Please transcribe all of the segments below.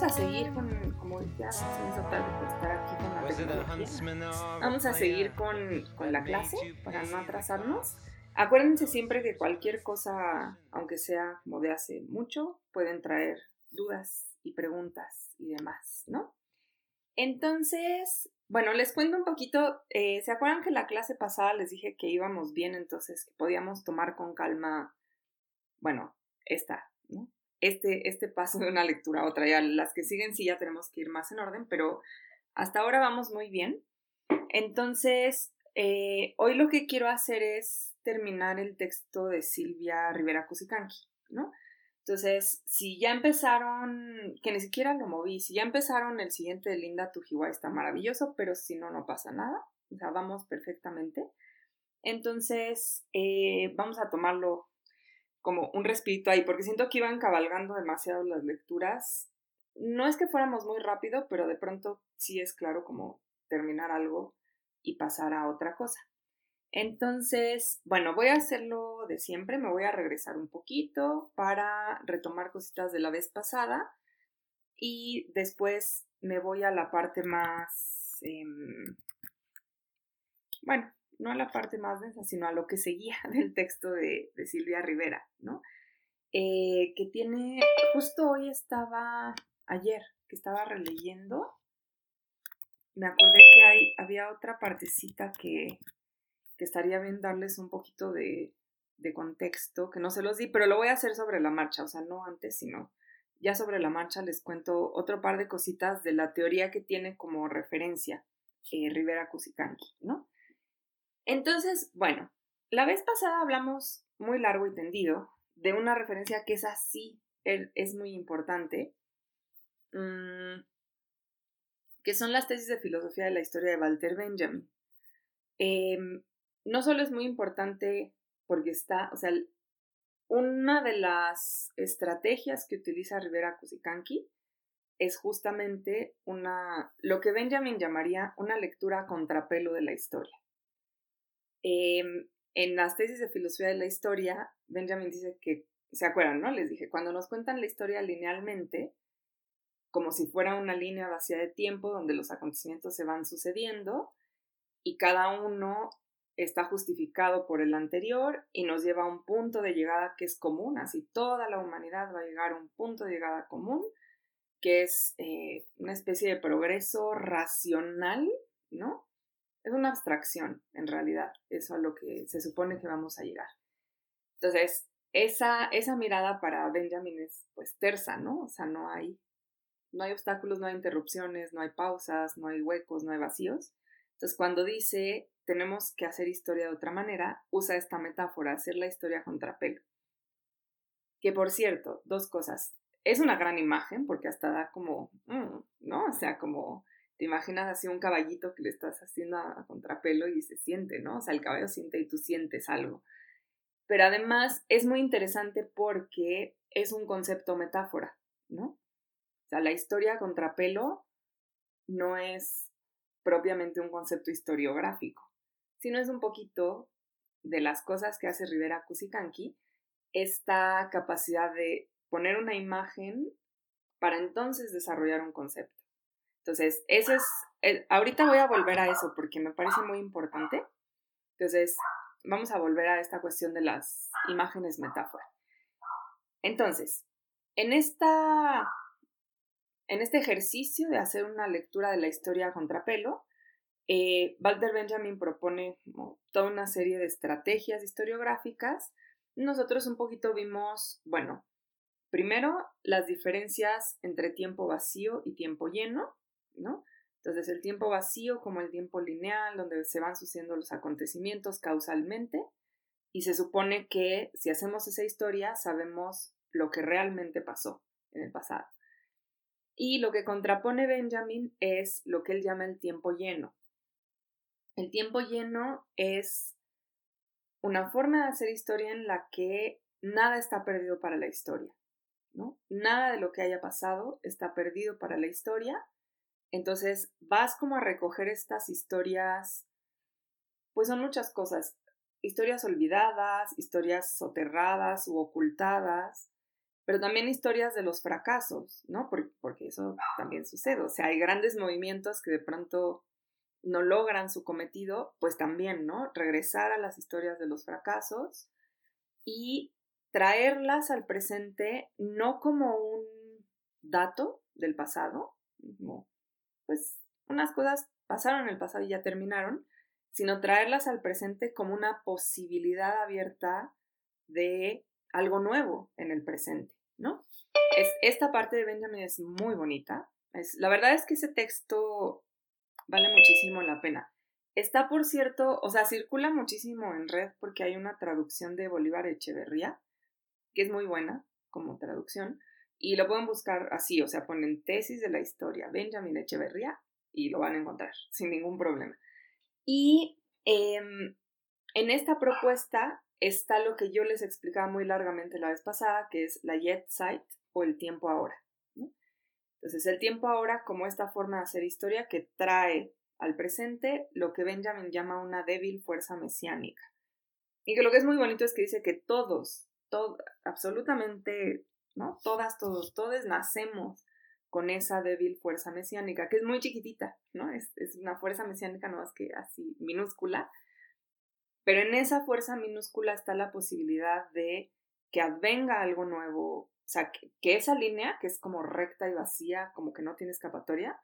vamos a seguir con, como ya se me hizo tarde por estar aquí con la tecnología, vamos a seguir con, con la clase para no atrasarnos. Acuérdense siempre que cualquier cosa, aunque sea como de hace mucho, pueden traer dudas y preguntas y demás, ¿no? Entonces, bueno, les cuento un poquito. Eh, ¿Se acuerdan que la clase pasada les dije que íbamos bien, entonces que podíamos tomar con calma, bueno, esta. Este, este paso de una lectura a otra. Ya las que siguen sí ya tenemos que ir más en orden, pero hasta ahora vamos muy bien. Entonces, eh, hoy lo que quiero hacer es terminar el texto de Silvia Rivera Cusicanqui, ¿no? Entonces, si ya empezaron, que ni siquiera lo moví, si ya empezaron el siguiente de Linda Tujiwa está maravilloso, pero si no, no pasa nada. O sea, vamos perfectamente. Entonces, eh, vamos a tomarlo como un respiro ahí, porque siento que iban cabalgando demasiado las lecturas. No es que fuéramos muy rápido, pero de pronto sí es claro como terminar algo y pasar a otra cosa. Entonces, bueno, voy a hacerlo de siempre, me voy a regresar un poquito para retomar cositas de la vez pasada y después me voy a la parte más, em, bueno, no a la parte más densa, sino a lo que seguía del texto de, Silvia Rivera, ¿no? Eh, que tiene, justo hoy estaba, ayer, que estaba releyendo, me acordé que hay, había otra partecita que, que estaría bien darles un poquito de, contexto, que no se los di, pero lo voy a hacer sobre la marcha, o sea, no antes, sino ya sobre la marcha les cuento otro par de cositas de la teoría que tiene como referencia eh, Rivera Cusicanqui, ¿no? Entonces, bueno, la vez pasada hablamos muy largo y tendido de una referencia que es así, es muy importante, mm, que son las tesis de filosofía de la historia de Walter Benjamin. Em, no solo es muy importante porque está, o sea, una de las estrategias que utiliza Rivera Cusicanqui es justamente una, lo que Benjamin llamaría una lectura contrapelo de la historia. Em, en las tesis de filosofía de la historia, Benjamin dice que, ¿se acuerdan, no? Les dije, cuando nos cuentan la historia linealmente, como si fuera una línea vacía de tiempo donde los acontecimientos se van sucediendo y cada uno está justificado por el anterior y nos lleva a un punto de llegada que es común, así toda la humanidad va a llegar a un punto de llegada común, que es eh, una especie de progreso racional, ¿no? Es una abstracción, en realidad, eso a lo que se supone que vamos a llegar. Entonces, esa, esa mirada para Benjamin es pues tersa, ¿no? O sea, no hay, no hay obstáculos, no hay interrupciones, no hay pausas, no hay huecos, no hay vacíos. Entonces, cuando dice tenemos que hacer historia de otra manera, usa esta metáfora, hacer la historia contrapelo. Que por cierto, dos cosas. Es una gran imagen porque hasta da como, mm, ¿no? O sea, como te imaginas así un caballito que le estás haciendo a, contrapelo y se siente, ¿no? O sea, el caballo siente y tú sientes algo. Pero además es muy interesante porque es un concepto metáfora, ¿no? O sea, la historia contrapelo no es propiamente un concepto historiográfico, sino es un poquito de las cosas que hace Rivera Cusicanqui, esta capacidad de poner una imagen para entonces desarrollar un concepto. Entonces, eso es, ahorita voy a volver a eso porque me parece muy importante. Entonces, vamos a volver a esta cuestión de las imágenes metáfora. Entonces, en esta en este ejercicio de hacer una lectura de la historia a contrapelo, eh, Walter Benjamin propone toda una serie de estrategias historiográficas. Nosotros un poquito vimos, bueno, primero las diferencias entre tiempo vacío y tiempo lleno, ¿no? Entonces el tiempo vacío como el tiempo lineal, donde se van sucediendo los acontecimientos causalmente, y se supone que si hacemos esa historia sabemos lo que realmente pasó en el pasado. Y lo que contrapone Benjamin es lo que él llama el tiempo lleno. El tiempo lleno es una forma de hacer historia en la que nada está perdido para la historia, ¿no? Nada de lo que haya pasado está perdido para la historia entonces vas como a recoger estas historias, pues son muchas cosas, historias olvidadas, historias soterradas u ocultadas, pero también historias de los fracasos, ¿no? Porque, porque eso también sucede. O sea, hay grandes movimientos que de pronto no logran su cometido, pues también, ¿no? Regresar a las historias de los fracasos y traerlas al presente no como un dato del pasado, como, pues unas cosas pasaron en el pasado y ya terminaron, sino traerlas al presente como una posibilidad abierta de algo nuevo en el presente, ¿no? Es, esta parte de Benjamin es muy bonita. Es, la verdad es que ese texto vale muchísimo la pena. Está, por cierto, o sea, circula muchísimo en red porque hay una traducción de Bolívar Echeverría, que es muy buena como traducción, y lo pueden buscar así, o sea, ponen tesis de la historia, Benjamin Echeverría, y lo van a encontrar sin ningún problema. Y em, en esta propuesta está lo que yo les explicaba muy largamente la vez pasada, que es la Jet Site o el tiempo ahora. Entonces, el tiempo ahora como esta forma de hacer historia que trae al presente lo que Benjamin llama una débil fuerza mesiánica. Y que lo que es muy bonito es que dice que todos, todo, absolutamente, ¿no? Todas, todos, todos nacemos con esa débil fuerza mesiánica, que es muy chiquitita, ¿no? Es, es una fuerza mesiánica no es que así minúscula, pero en esa fuerza minúscula está la posibilidad de que advenga algo nuevo, o sea, que, esa línea, que es como recta y vacía, como que no tiene escapatoria,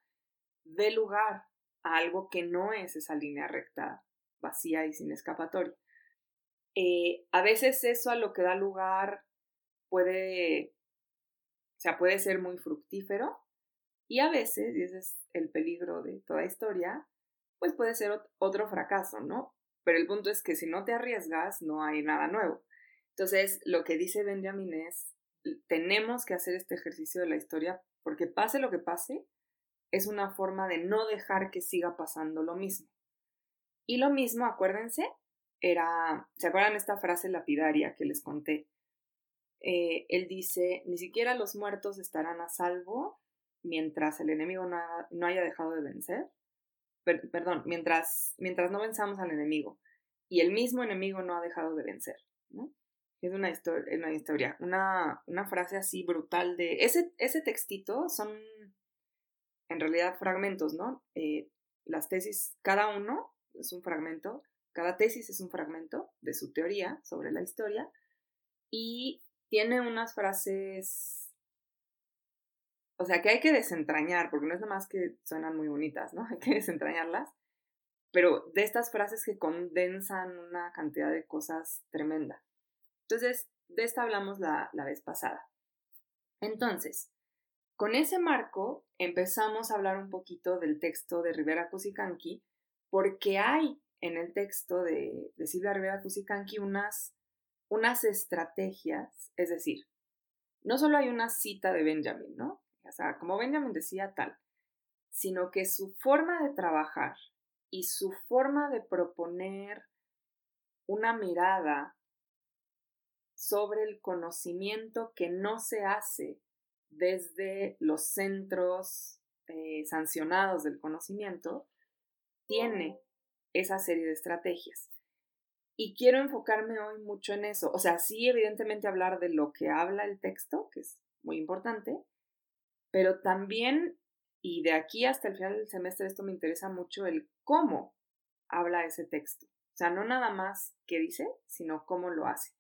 dé lugar a algo que no es esa línea recta, vacía y sin escapatoria. Eh, a veces eso a lo que da lugar puede, o sea, puede ser muy fructífero y a veces, y ese es el peligro de toda historia, pues puede ser otro fracaso, ¿no? Pero el punto es que si no te arriesgas, no hay nada nuevo. Entonces, lo que dice Benjamin es, tenemos que hacer este ejercicio de la historia porque pase lo que pase, es una forma de no dejar que siga pasando lo mismo. Y lo mismo, acuérdense, era, ¿se acuerdan esta frase lapidaria que les conté? Eh, él dice, ni siquiera los muertos estarán a salvo mientras el enemigo no haya dejado de vencer perdón, mientras, mientras no venzamos al enemigo y el mismo enemigo no ha dejado de vencer, ¿no? Es una, historia, una historia, una, una frase así brutal de... Ese, ese textito son en realidad fragmentos, ¿no? Eh, las tesis, cada uno es un fragmento, cada tesis es un fragmento de su teoría sobre la historia y tiene unas frases o sea, que hay que desentrañar, porque no es nada más que suenan muy bonitas, ¿no? Hay que desentrañarlas. Pero de estas frases que condensan una cantidad de cosas tremenda. Entonces, de esta hablamos la, la vez pasada. Entonces, con ese marco empezamos a hablar un poquito del texto de Rivera Cusicanqui, porque hay en el texto de, de Silvia Rivera Cusicanqui unas, unas estrategias, es decir, no solo hay una cita de Benjamin, ¿no? o sea, como Benjamin decía tal, sino que su forma de trabajar y su forma de proponer una mirada sobre el conocimiento que no se hace desde los centros eh, sancionados del conocimiento, tiene esa serie de estrategias. Y quiero enfocarme hoy mucho en eso. O sea, sí, evidentemente hablar de lo que habla el texto, que es muy importante, pero también, y de aquí hasta el final del semestre esto me interesa mucho, el cómo habla ese texto. O sea, no nada más qué dice, sino cómo lo hace.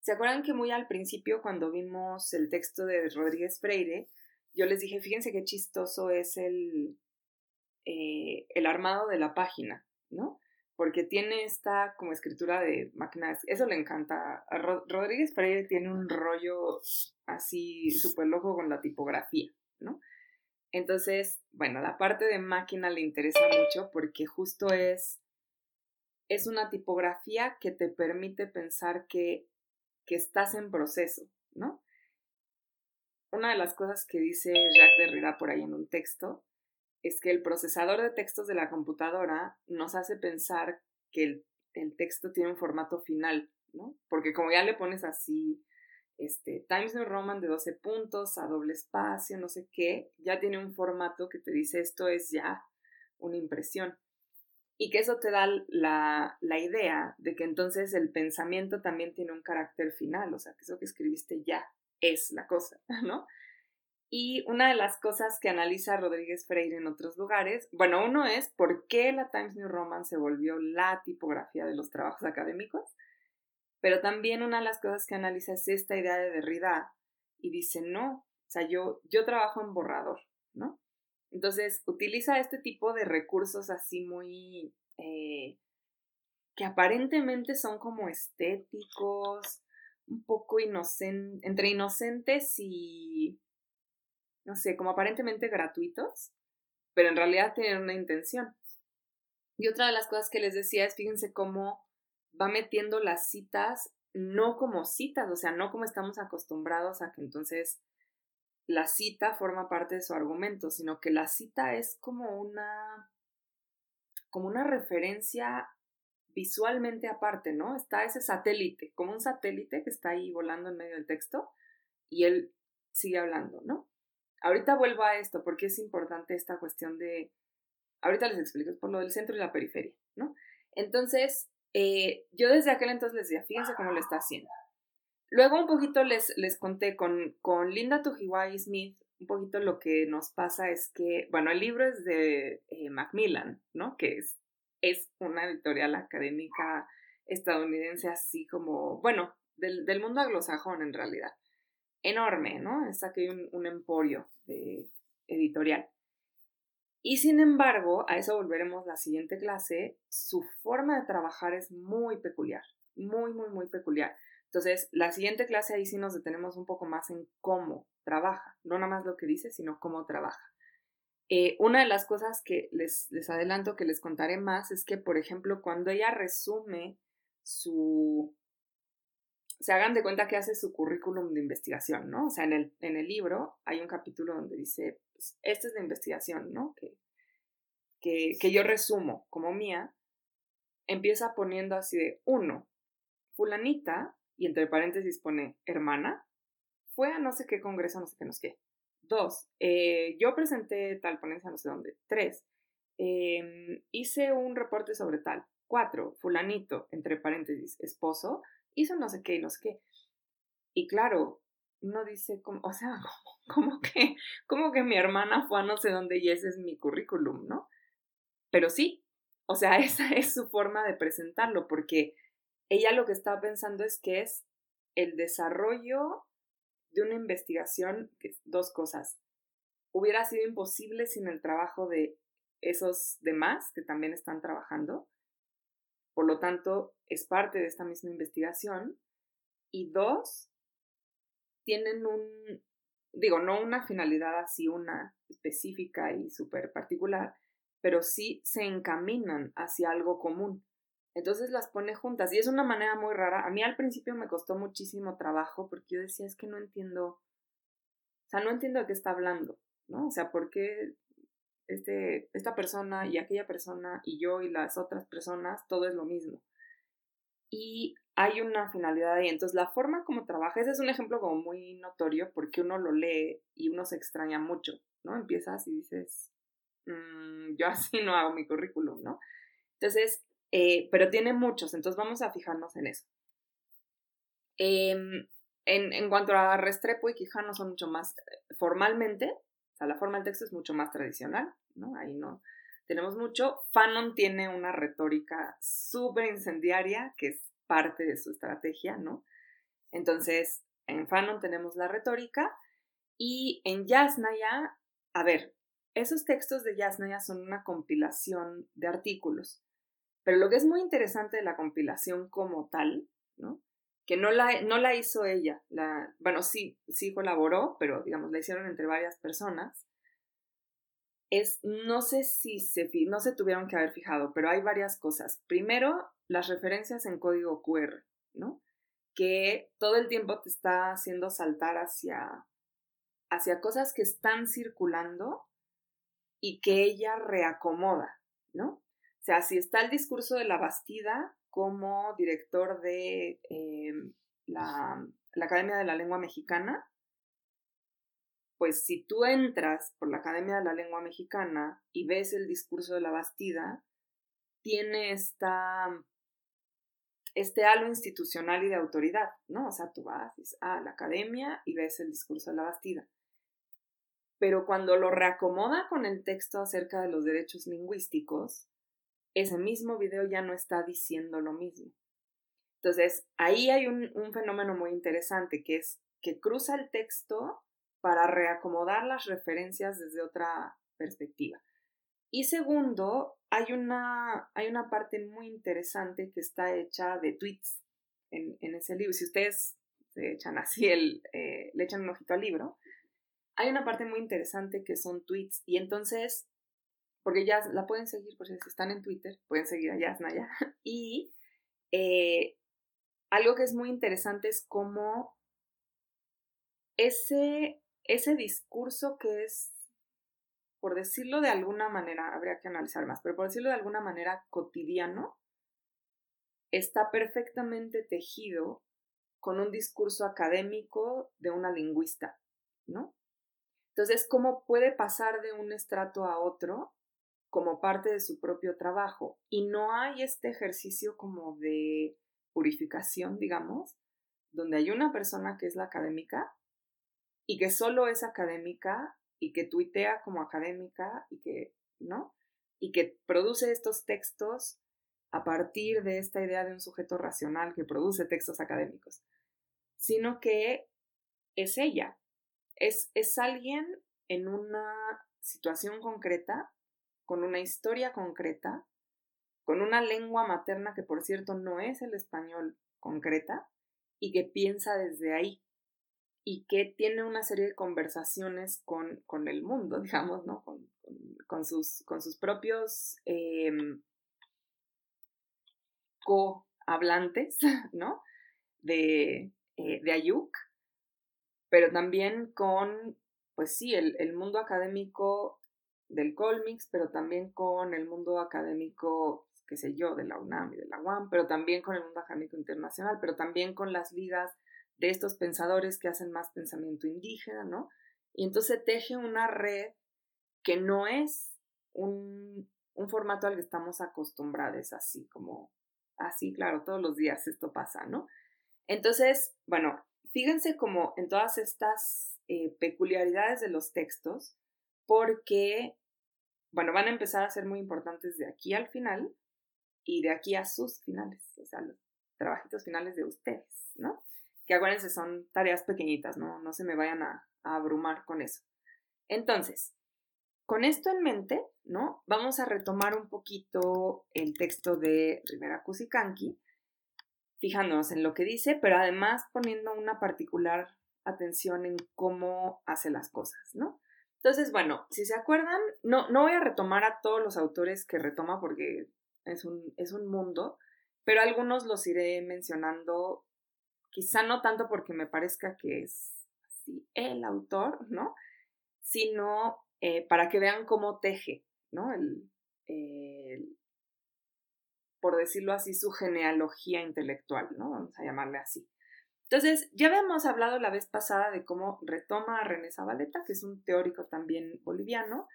¿Se acuerdan que muy al principio, cuando vimos el texto de Rodríguez Freire, yo les dije, fíjense qué chistoso es el, eh, el armado de la página, ¿no? Porque tiene esta como escritura de máquinas, eso le encanta. A Rodríguez Freire tiene un rollo así súper loco con la tipografía. ¿no? Entonces, bueno, la parte de máquina le interesa mucho porque justo es, es una tipografía que te permite pensar que, que estás en proceso, ¿no? Una de las cosas que dice Jacques Derrida por ahí en un texto es que el procesador de textos de la computadora nos hace pensar que el, texto tiene un formato final, ¿no? Porque como ya le pones así este, Times New Roman de 12 puntos, a doble espacio, no sé qué, ya tiene un formato que te dice esto es ya una impresión. Y que eso te da la, la idea de que entonces el pensamiento también tiene un carácter final, o sea, que eso que escribiste ya es la cosa, ¿no? Y una de las cosas que analiza Rodríguez Freire en otros lugares, bueno, uno es por qué la Times New Roman se volvió la tipografía de los trabajos académicos, pero también una de las cosas que analiza es esta idea de Derrida y dice, no, o sea, yo, yo trabajo en borrador, ¿no? Entonces, utiliza este tipo de recursos así muy, eh, que aparentemente son como estéticos, un poco inocentes, entre inocentes y no sé, como aparentemente gratuitos, pero en realidad tienen una intención. Y otra de las cosas que les decía es, fíjense cómo va metiendo las citas no como citas, o sea, no como estamos acostumbrados a que entonces la cita forma parte de su argumento, sino que la cita es como una como una referencia visualmente aparte, ¿no? Está ese satélite, como un satélite que está ahí volando en medio del texto y él sigue hablando, ¿no? Ahorita vuelvo a esto porque es importante esta cuestión de, ahorita les explico, es por lo del centro y la periferia, ¿no? Entonces, eh, yo desde aquel entonces les decía, fíjense cómo lo está haciendo. Luego un poquito les, les conté con, con Linda Tujiwai Smith, un poquito lo que nos pasa es que, bueno, el libro es de eh, Macmillan, ¿no? Que es, es una editorial académica estadounidense así como, bueno, del, del mundo anglosajón en realidad enorme, ¿no? Es aquí un, un emporio editorial. Y sin embargo, a eso volveremos la siguiente clase, su forma de trabajar es muy peculiar, muy, muy, muy peculiar. Entonces, la siguiente clase ahí sí nos detenemos un poco más en cómo trabaja, no nada más lo que dice, sino cómo trabaja. Eh, una de las cosas que les, les adelanto que les contaré más es que, por ejemplo, cuando ella resume su, se hagan de cuenta que hace su currículum de investigación, ¿no? O sea, en el, en el libro hay un capítulo donde dice, pues, esta es la investigación, ¿no? Que, que, que yo resumo como mía, empieza poniendo así de, uno, fulanita, y entre paréntesis pone hermana, fue a no sé qué congreso, no sé qué, no sé qué. Dos, eh, yo presenté tal ponencia, no sé dónde. Tres, em, hice un reporte sobre tal. Cuatro, fulanito, entre paréntesis, esposo, hizo no sé qué y no sé qué. Y claro, uno dice, como, o sea, como, que, como que mi hermana fue a no sé dónde y ese es mi currículum, ¿no? Pero sí, o sea, esa es su forma de presentarlo, porque ella lo que está pensando es que es el desarrollo de una investigación, dos cosas. Hubiera sido imposible sin el trabajo de esos demás que también están trabajando, por lo tanto, es parte de esta misma investigación. Y dos, tienen un, digo, no una finalidad así, una específica y súper particular, pero sí se encaminan hacia algo común. Entonces las pone juntas y es una manera muy rara. A mí al principio me costó muchísimo trabajo porque yo decía, es que no entiendo, o sea, no entiendo de qué está hablando, ¿no? O sea, ¿por qué este, esta persona y aquella persona y yo y las otras personas, todo es lo mismo. Y hay una finalidad ahí. Entonces, la forma como trabaja, ese es un ejemplo como muy notorio porque uno lo lee y uno se extraña mucho, ¿no? Empiezas y dices, mm, yo así no hago mi currículum, ¿no? Entonces, eh, pero tiene muchos, entonces vamos a fijarnos en eso. Em, en, en, cuanto a Restrepo y Quijano son mucho más eh, formalmente, o sea, la forma del texto es mucho más tradicional, ¿no? Ahí no tenemos mucho. Fanon tiene una retórica súper incendiaria, que es parte de su estrategia, ¿no? Entonces, en Fanon tenemos la retórica y en Yasnaya, a ver, esos textos de Yasnaya son una compilación de artículos, pero lo que es muy interesante de la compilación como tal, ¿no? Que no la, no la hizo ella, la, bueno, sí, sí colaboró, pero digamos, la hicieron entre varias personas. Es, no sé si se, no se tuvieron que haber fijado, pero hay varias cosas. Primero, las referencias en código QR, ¿no? Que todo el tiempo te está haciendo saltar hacia, hacia cosas que están circulando y que ella reacomoda, ¿no? O sea, si está el discurso de la Bastida, como director de eh, la, Academia de la Lengua Mexicana, pues si tú entras por la Academia de la Lengua Mexicana y ves el discurso de la Bastida, tiene esta, este halo institucional y de autoridad, ¿no? O sea, tú vas a la academia y ves el discurso de la Bastida. Pero cuando lo reacomoda con el texto acerca de los derechos lingüísticos, ese mismo video ya no está diciendo lo mismo. Entonces, ahí hay un, fenómeno muy interesante que es que cruza el texto para reacomodar las referencias desde otra perspectiva. Y segundo, hay una, hay una parte muy interesante que está hecha de tweets en, ese libro. Si ustedes se echan así, el, eh, le echan un ojito al libro, hay una parte muy interesante que son tweets. Y entonces, porque ya la pueden seguir, por si están en Twitter, pueden seguir a Yasnaya. Y eh, algo que es muy interesante es cómo ese, ese discurso que es por decirlo de alguna manera, habría que analizar más, pero por decirlo de alguna manera cotidiano, está perfectamente tejido con un discurso académico de una lingüista, ¿no? Entonces, ¿cómo puede pasar de un estrato a otro como parte de su propio trabajo? Y no hay este ejercicio como de purificación, digamos, donde hay una persona que es la académica y que solo es académica y que tuitea como académica y que, ¿no? Y que produce estos textos a partir de esta idea de un sujeto racional que produce textos académicos, sino que es ella, es, es alguien en una situación concreta, con una historia concreta, con una lengua materna que por cierto no es el español concreta, y que piensa desde ahí y que tiene una serie de conversaciones con, con el mundo, digamos, ¿no? Con, sus, con sus propios eh, co-hablantes, ¿no? De, eh, de Ayuk, pero también con, pues sí, el, el mundo académico del Colmix, pero también con el mundo académico, qué sé yo, de la UNAM y de la UAM, pero también con el mundo académico internacional, pero también con las ligas de estos pensadores que hacen más pensamiento indígena, ¿no? Y entonces teje una red que no es un, un formato al que estamos acostumbrados, así como, así, claro, todos los días esto pasa, ¿no? Entonces, bueno, fíjense como en todas estas eh, peculiaridades de los textos, porque, bueno, van a empezar a ser muy importantes de aquí al final y de aquí a sus finales, o sea, los trabajitos finales de ustedes, ¿no? que acuérdense son tareas pequeñitas, ¿no? No se me vayan a, abrumar con eso. Entonces, con esto en mente, ¿no? Vamos a retomar un poquito el texto de Rivera Cusicanqui, fijándonos en lo que dice, pero además poniendo una particular atención en cómo hace las cosas, ¿no? Entonces, bueno, si se acuerdan, no, no voy a retomar a todos los autores que retoma porque es un, es un mundo, pero algunos los iré mencionando quizá no tanto porque me parezca que es así el autor, ¿no? Sino eh, para que vean cómo teje, ¿no? El, por decirlo así, su genealogía intelectual, ¿no? Vamos a llamarle así. Entonces, ya habíamos hablado la vez pasada de cómo retoma a René Zabaleta, que es un teórico también boliviano,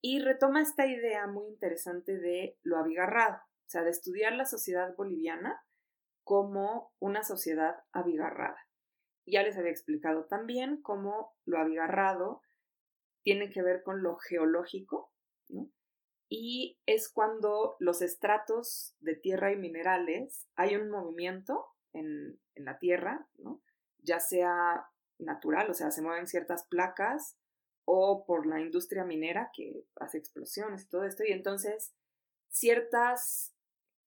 y retoma esta idea muy interesante de lo abigarrado, o sea, de estudiar la sociedad boliviana como una sociedad abigarrada. Ya les había explicado también cómo lo abigarrado tiene que ver con lo geológico, ¿no? Y es cuando los estratos de tierra y minerales hay un movimiento en, en la tierra, ¿no? Ya sea natural, o sea, se mueven ciertas placas o por la industria minera que hace explosiones y todo esto, y entonces ciertas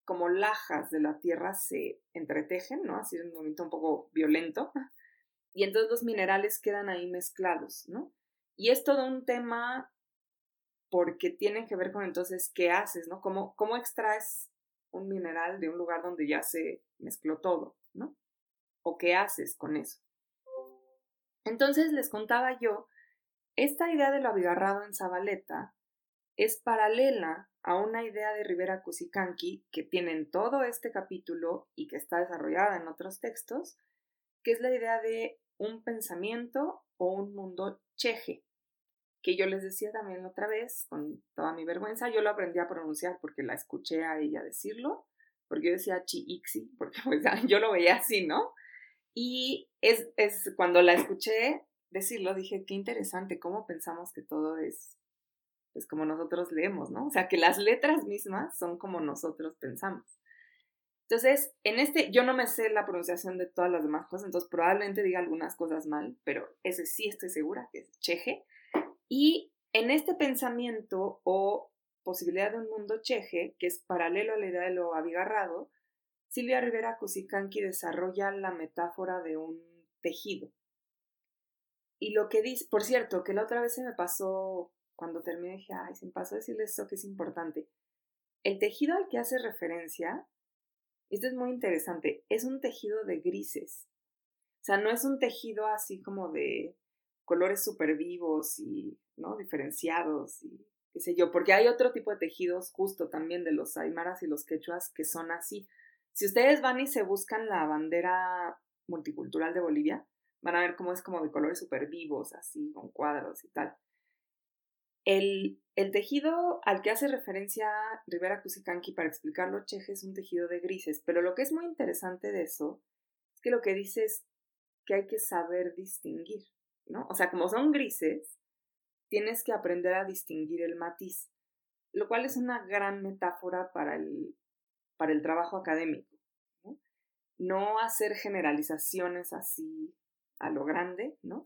como lajas de la tierra se entretejen, ¿no? Así es un movimiento un poco violento. Y entonces los minerales quedan ahí mezclados, ¿no? Y es todo un tema porque tiene que ver con entonces qué haces, ¿no? ¿Cómo, cómo extraes un mineral de un lugar donde ya se mezcló todo, ¿no? ¿O qué haces con eso? Entonces les contaba yo, esta idea de lo abigarrado en Zabaleta es paralela a una idea de Rivera Cusicanqui que tiene en todo este capítulo y que está desarrollada en otros textos, que es la idea de un pensamiento o un mundo cheje, que yo les decía también otra vez, con toda mi vergüenza, yo lo aprendí a pronunciar porque la escuché a ella decirlo, porque yo decía chi-ixi, porque pues, yo lo veía así, ¿no? Y es, es cuando la escuché decirlo, dije, qué interesante, cómo pensamos que todo es pues como nosotros leemos, ¿no? O sea, que las letras mismas son como nosotros pensamos. Entonces, en este, yo no me sé la pronunciación de todas las demás cosas, entonces probablemente diga algunas cosas mal, pero ese sí estoy segura, que es cheje. Y en este pensamiento o posibilidad de un mundo cheje, que es paralelo a la idea de lo abigarrado, Silvia Rivera Cusicanqui desarrolla la metáfora de un tejido. Y lo que dice, por cierto, que la otra vez se me pasó, cuando terminé, dije, ay, se me pasó decirle esto que es importante. El tejido al que hace referencia, esto es muy interesante, es un tejido de grises. O sea, no es un tejido así como de colores súper vivos y, ¿no? Diferenciados y qué sé yo, porque hay otro tipo de tejidos justo también de los aymaras y los quechuas que son así. Si ustedes van y se buscan la bandera multicultural de Bolivia, van a ver cómo es como de colores súper vivos, así, con cuadros y tal. El, tejido al que hace referencia Rivera Cusicanqui para explicarlo Cheje es un tejido de grises, pero lo que es muy interesante de eso es que lo que dice es que hay que saber distinguir, ¿no? O sea, como son grises, tienes que aprender a distinguir el matiz, lo cual es una gran metáfora para el, para el trabajo académico. ¿no? hacer generalizaciones así a lo grande, ¿no?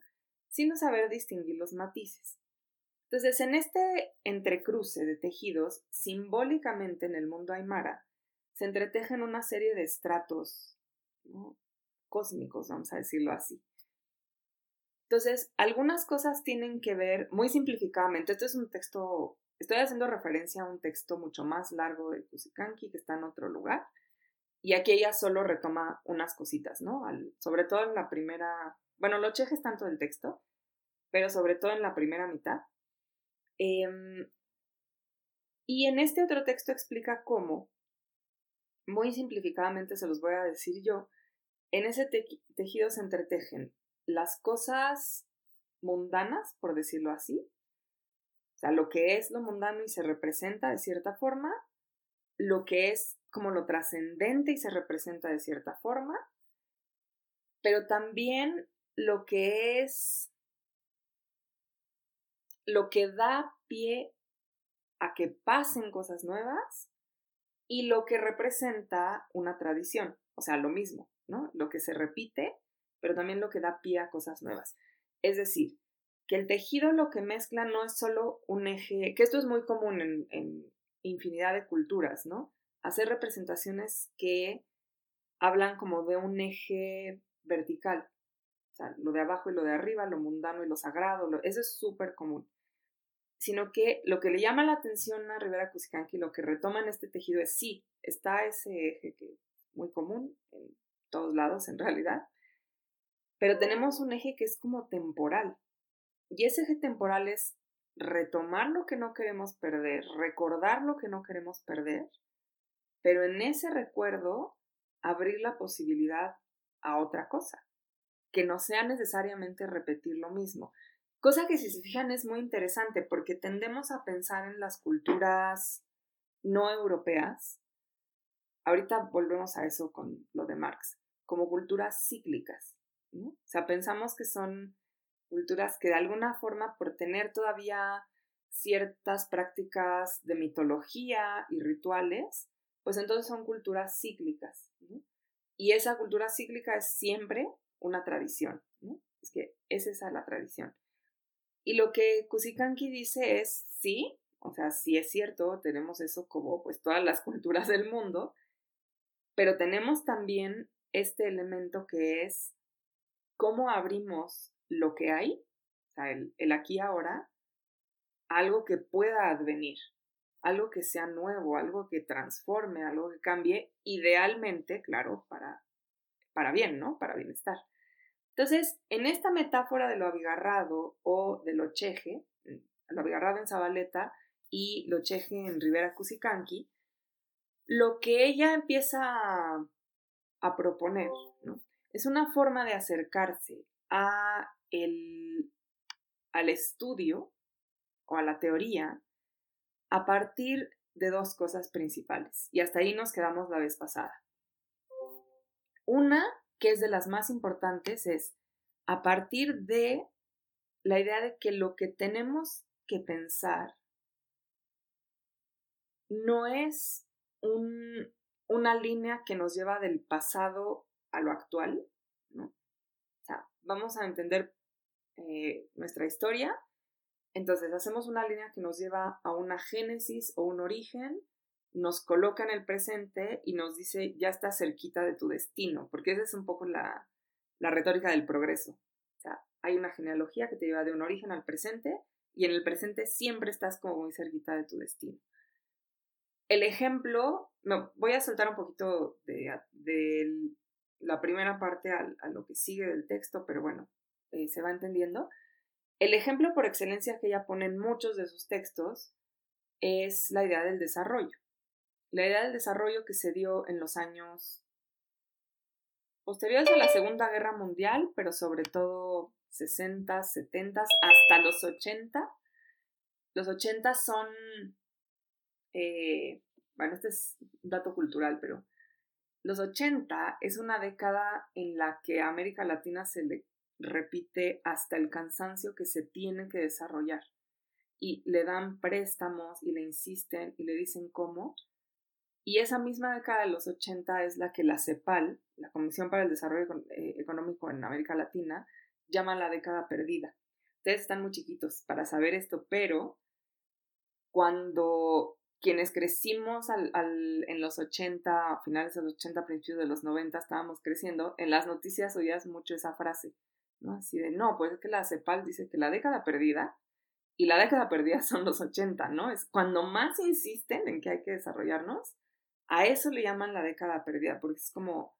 sino saber distinguir los matices. Entonces, en este entrecruce de tejidos, simbólicamente en el mundo aymara, se entretejen una serie de estratos cósmicos, vamos a decirlo así. Entonces, algunas cosas tienen que ver, muy simplificadamente, este es un texto Estoy haciendo referencia a un texto mucho más largo de Kusikanki que está en otro lugar. Y aquí ella solo retoma unas cositas, ¿no? sobre todo en la primera, bueno, lo chejes tanto del texto, pero sobre todo en la primera mitad. Em, y en este otro texto explica cómo, muy simplificadamente se los voy a decir yo, en ese tejido se entretejen las cosas mundanas, por decirlo así, o sea, lo que es lo mundano y se representa de cierta forma, lo que es como lo trascendente y se representa de cierta forma, pero también lo que es lo que da pie a que pasen cosas nuevas y lo que representa una tradición, o sea, lo mismo, ¿no? Lo que se repite, pero también lo que da pie a cosas nuevas. Es decir, que el tejido lo que mezcla no es solo un eje, que esto es muy común en, infinidad de culturas, ¿no? Hacer representaciones que hablan como de un eje vertical, o sea, lo de abajo y lo de arriba, lo mundano y lo sagrado, eso es súper común. Sino que lo que le llama la atención a Rivera Cusicanqui, lo que retoma en este tejido es sí, está ese eje que es muy común en todos lados en realidad, pero tenemos un eje que es como temporal, y ese eje temporal es retomar lo que no queremos perder, recordar lo que no queremos perder, pero en ese recuerdo abrir la posibilidad a otra cosa, que no sea necesariamente repetir lo mismo. Cosa que si se fijan es muy interesante porque tendemos a pensar en las culturas no europeas, ahorita volvemos a eso con lo de Marx, como culturas cíclicas. O sea, pensamos que son culturas que de alguna forma, por tener todavía ciertas prácticas de mitología y rituales, pues entonces son culturas cíclicas. Y esa cultura cíclica es siempre una tradición. Es que es esa la tradición. Y lo que Kusikanki dice es, sí, o sea, sí es cierto, tenemos eso como pues todas las culturas del mundo, pero tenemos también este elemento que es cómo abrimos lo que hay, o sea, el, el aquí ahora, algo que pueda advenir, algo que sea nuevo, algo que transforme, algo que cambie, idealmente, claro, para, para bien, ¿no? Para bienestar. Entonces, en esta metáfora de lo abigarrado o de lo cheje, lo abigarrado en Zabaleta y lo cheje en Rivera Cusicanqui, lo que ella empieza a, a proponer, ¿no? Es una forma de acercarse a el, al estudio o a la teoría a partir de dos cosas principales y hasta ahí nos quedamos la vez pasada. Una, que es de las más importantes, es a partir de la idea de que lo que tenemos que pensar no es una línea que nos lleva del pasado a lo actual, vamos a entender eh, nuestra historia, entonces hacemos una línea que nos lleva a una génesis o un origen, nos coloca en el presente y nos dice ya estás cerquita de tu destino, porque esa es un poco la, la retórica del progreso. O sea, hay una genealogía que te lleva de un origen al presente y en el presente siempre estás como muy cerquita de tu destino. El ejemplo, no, voy a saltar un poquito de, la primera parte a, lo que sigue del texto, pero bueno, eh, se va entendiendo. El ejemplo por excelencia que ella pone en muchos de sus textos es la idea del desarrollo. La idea del desarrollo que se dio en los años posteriores a la Segunda Guerra Mundial, pero sobre todo 60, 70, hasta los 80. Los 80 son eh, bueno, este es un dato cultural, pero los 80 es una década en la que América Latina se le repite hasta el cansancio que se tiene que desarrollar. Y le dan préstamos y le insisten y le dicen cómo. Y esa misma década de los 80 es la que la CEPAL, la Comisión para el Desarrollo eh, Económico en América Latina, llama la década perdida. Ustedes están muy chiquitos para saber esto, pero cuando quienes crecimos en los 80, finales de los 80, principios de los 90, estábamos creciendo, en las noticias oías mucho esa frase, ¿no? Así de, no, pues es que la CEPAL dice que la década perdida, y la década perdida son los 80, ¿no? Es cuando más insisten en que hay que desarrollarnos, a eso le llaman la década perdida, porque es como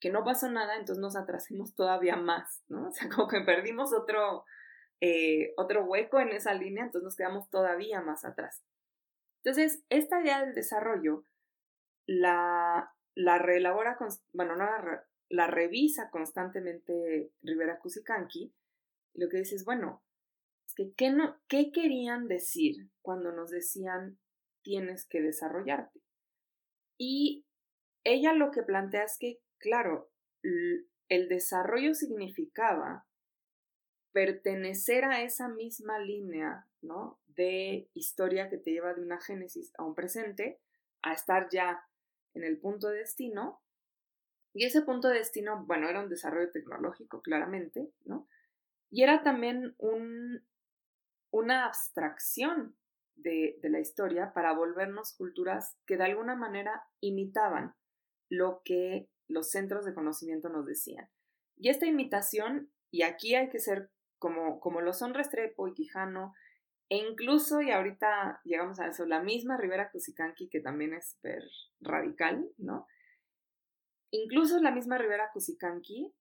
que no pasó nada, entonces nos atrasemos todavía más, ¿no? O sea, como que perdimos otro, eh, otro hueco en esa línea, entonces nos quedamos todavía más atrás. Entonces, esta idea del desarrollo la, la reelabora, bueno, no la, la revisa constantemente Rivera Cusicanqui, lo que dice es, bueno, es que ¿qué, no, ¿qué querían decir cuando nos decían tienes que desarrollarte? Y ella lo que plantea es que, claro, el desarrollo significaba pertenecer a esa misma línea, ¿no? De historia que te lleva de una génesis a un presente, a estar ya en el punto de destino. Y ese punto de destino, bueno, era un desarrollo tecnológico, claramente, ¿no? Y era también un, una abstracción de, de la historia para volvernos culturas que de alguna manera imitaban lo que los centros de conocimiento nos decían. Y esta imitación, y aquí hay que ser como, como lo son Restrepo y Quijano, e incluso, y ahorita llegamos a eso, la misma Rivera Cusicanqui, que también es súper radical, ¿no? Incluso la misma Rivera Cusicanqui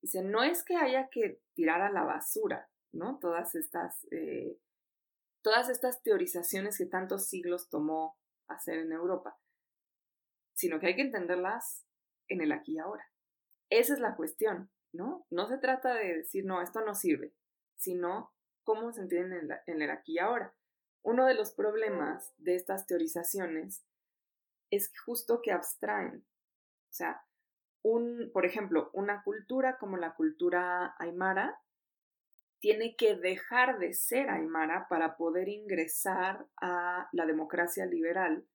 dice, no es que haya que tirar a la basura, ¿no? Todas estas, eh, todas estas teorizaciones que tantos siglos tomó hacer en Europa, sino que hay que entenderlas en el aquí y ahora. Esa es la cuestión. ¿no? No se trata de decir, no, esto no sirve, sino cómo se entienden en, el aquí y ahora. Uno de los problemas de estas teorizaciones es justo que abstraen. O sea, un, por ejemplo, una cultura como la cultura aymara tiene que dejar de ser aymara para poder ingresar a la democracia liberal,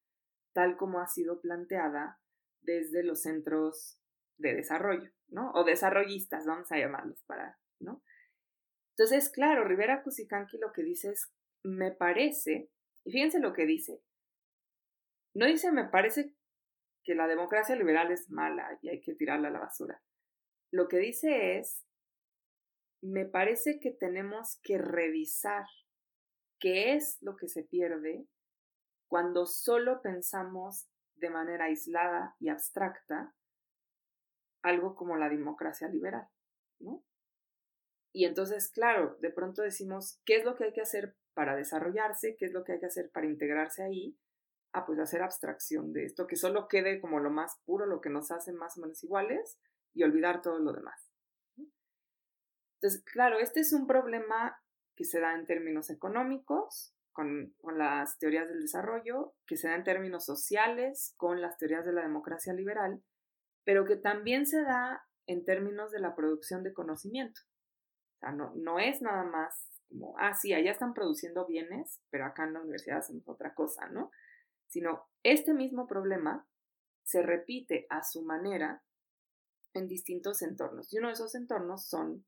tal como ha sido planteada desde los centros de desarrollo, ¿no? O desarrollistas, vamos a llamarlos para, ¿no? Entonces, claro, Rivera Cusicanqui lo que dice es, me parece, y fíjense lo que dice, no dice me parece que la democracia liberal es mala y hay que tirarla a la basura. Lo que dice es, me parece que tenemos que revisar qué es lo que se pierde cuando solo pensamos de manera aislada y abstracta algo como la democracia liberal, ¿no? Y entonces, claro, de pronto decimos, ¿qué es lo que hay que hacer para desarrollarse? ¿Qué es lo que hay que hacer para integrarse ahí? Ah, pues hacer abstracción de esto, que solo quede como lo más puro, lo que nos hace más o menos iguales y olvidar todo lo demás. Entonces, claro, este es un problema que se da en términos económicos, con, con, las teorías del desarrollo, que se da en términos sociales con las teorías de la democracia liberal, pero que también se da en términos de la producción de conocimiento. No, no es nada más como, ah, sí, allá están produciendo bienes, pero acá en la universidad hacemos otra cosa, ¿no? Sino este mismo problema se repite a su manera en distintos entornos. Y uno de esos entornos son,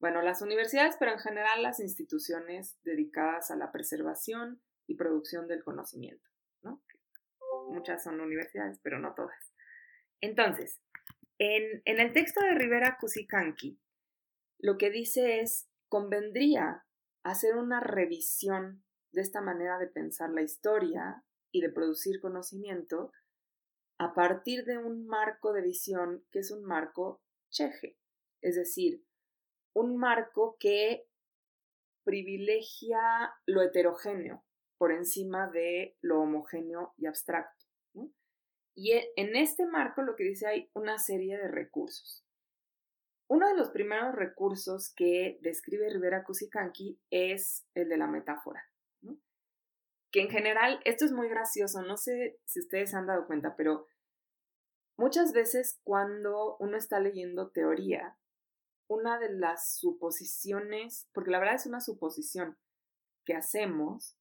bueno, las universidades, pero en general las instituciones dedicadas a la preservación y producción del conocimiento, ¿no? Muchas son universidades, pero no todas. Entonces, en, en el texto de Rivera Cusicanqui, lo que dice es, convendría hacer una revisión de esta manera de pensar la historia y de producir conocimiento a partir de un marco de visión que es un marco cheje, es decir, un marco que privilegia lo heterogéneo por encima de lo homogéneo y abstracto. Y e, en este marco lo que dice hay una serie de recursos. Uno de los primeros recursos que describe Rivera Cusicanqui es el de la metáfora que en general, esto es muy gracioso, no sé si ustedes han dado cuenta, pero muchas veces cuando uno está leyendo teoría, una de las suposiciones, porque la verdad es una suposición que hacemos,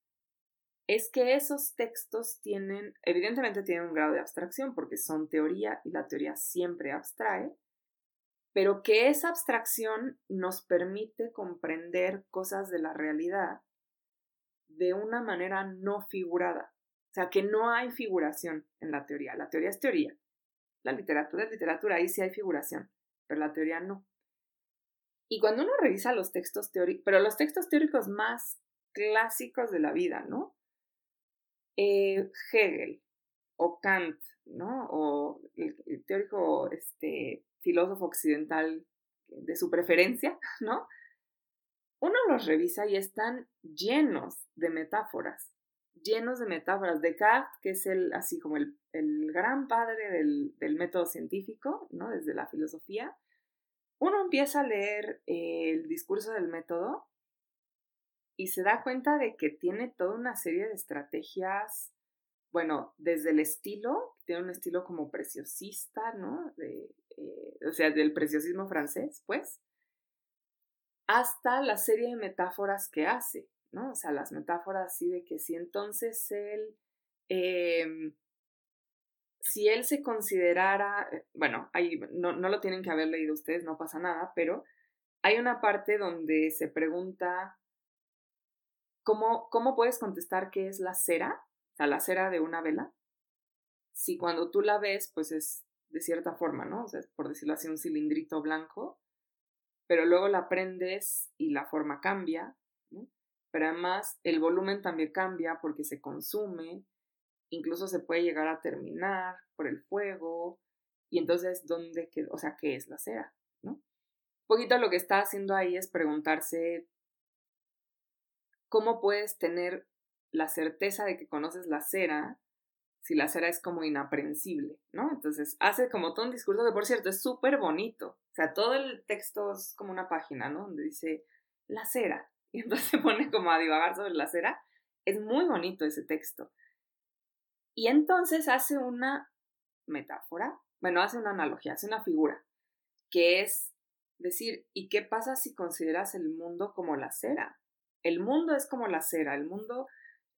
es que esos textos tienen, evidentemente tienen un grado de abstracción porque son teoría y la teoría siempre abstrae, pero que esa abstracción nos permite comprender cosas de la realidad de una manera no figurada. O sea, que no hay figuración en la teoría. La teoría es teoría. La literatura es literatura, ahí sí hay figuración, pero la teoría no. Y cuando uno revisa los textos teóricos, pero los textos teóricos más clásicos de la vida, ¿no? Eh, Hegel o Kant, ¿no? O el, teórico, este, filósofo occidental de su preferencia, ¿no? Uno los revisa y están llenos de metáforas, llenos de metáforas. Descartes, que es el, así como el, gran padre del, método científico, ¿no? Desde la filosofía, uno empieza a leer el discurso del método y se da cuenta de que tiene toda una serie de estrategias, bueno, desde el estilo, tiene un estilo como preciosista, ¿no? De, eh, o sea, del preciosismo francés, pues, hasta la serie de metáforas que hace, ¿no? O sea, las metáforas así de que si entonces él, em, si él se considerara, eh, bueno, ahí no, no lo tienen que haber leído ustedes, no pasa nada, pero hay una parte donde se pregunta, ¿cómo, cómo puedes contestar qué es la cera? O sea, la cera de una vela. Si cuando tú la ves, pues es de cierta forma, ¿no? O sea, por decirlo así, un cilindrito blanco pero luego la prendes y la forma cambia, pero además el volumen también cambia porque se consume, incluso se puede llegar a terminar por el fuego, y entonces, ¿dónde quedó? O sea, ¿qué es la cera? ¿no? Un poquito lo que está haciendo ahí es preguntarse cómo puedes tener la certeza de que conoces la cera si la cera es como inaprensible, ¿no? Entonces hace como todo un discurso que, por cierto, es súper bonito. O sea, todo el texto es como una página, ¿no? Donde dice la cera. Y entonces se pone como a divagar sobre la cera. Es muy bonito ese texto. Y entonces hace una metáfora, bueno, hace una analogía, hace una figura, que es decir, ¿y qué pasa si consideras el mundo como la cera? El mundo es como la cera, el mundo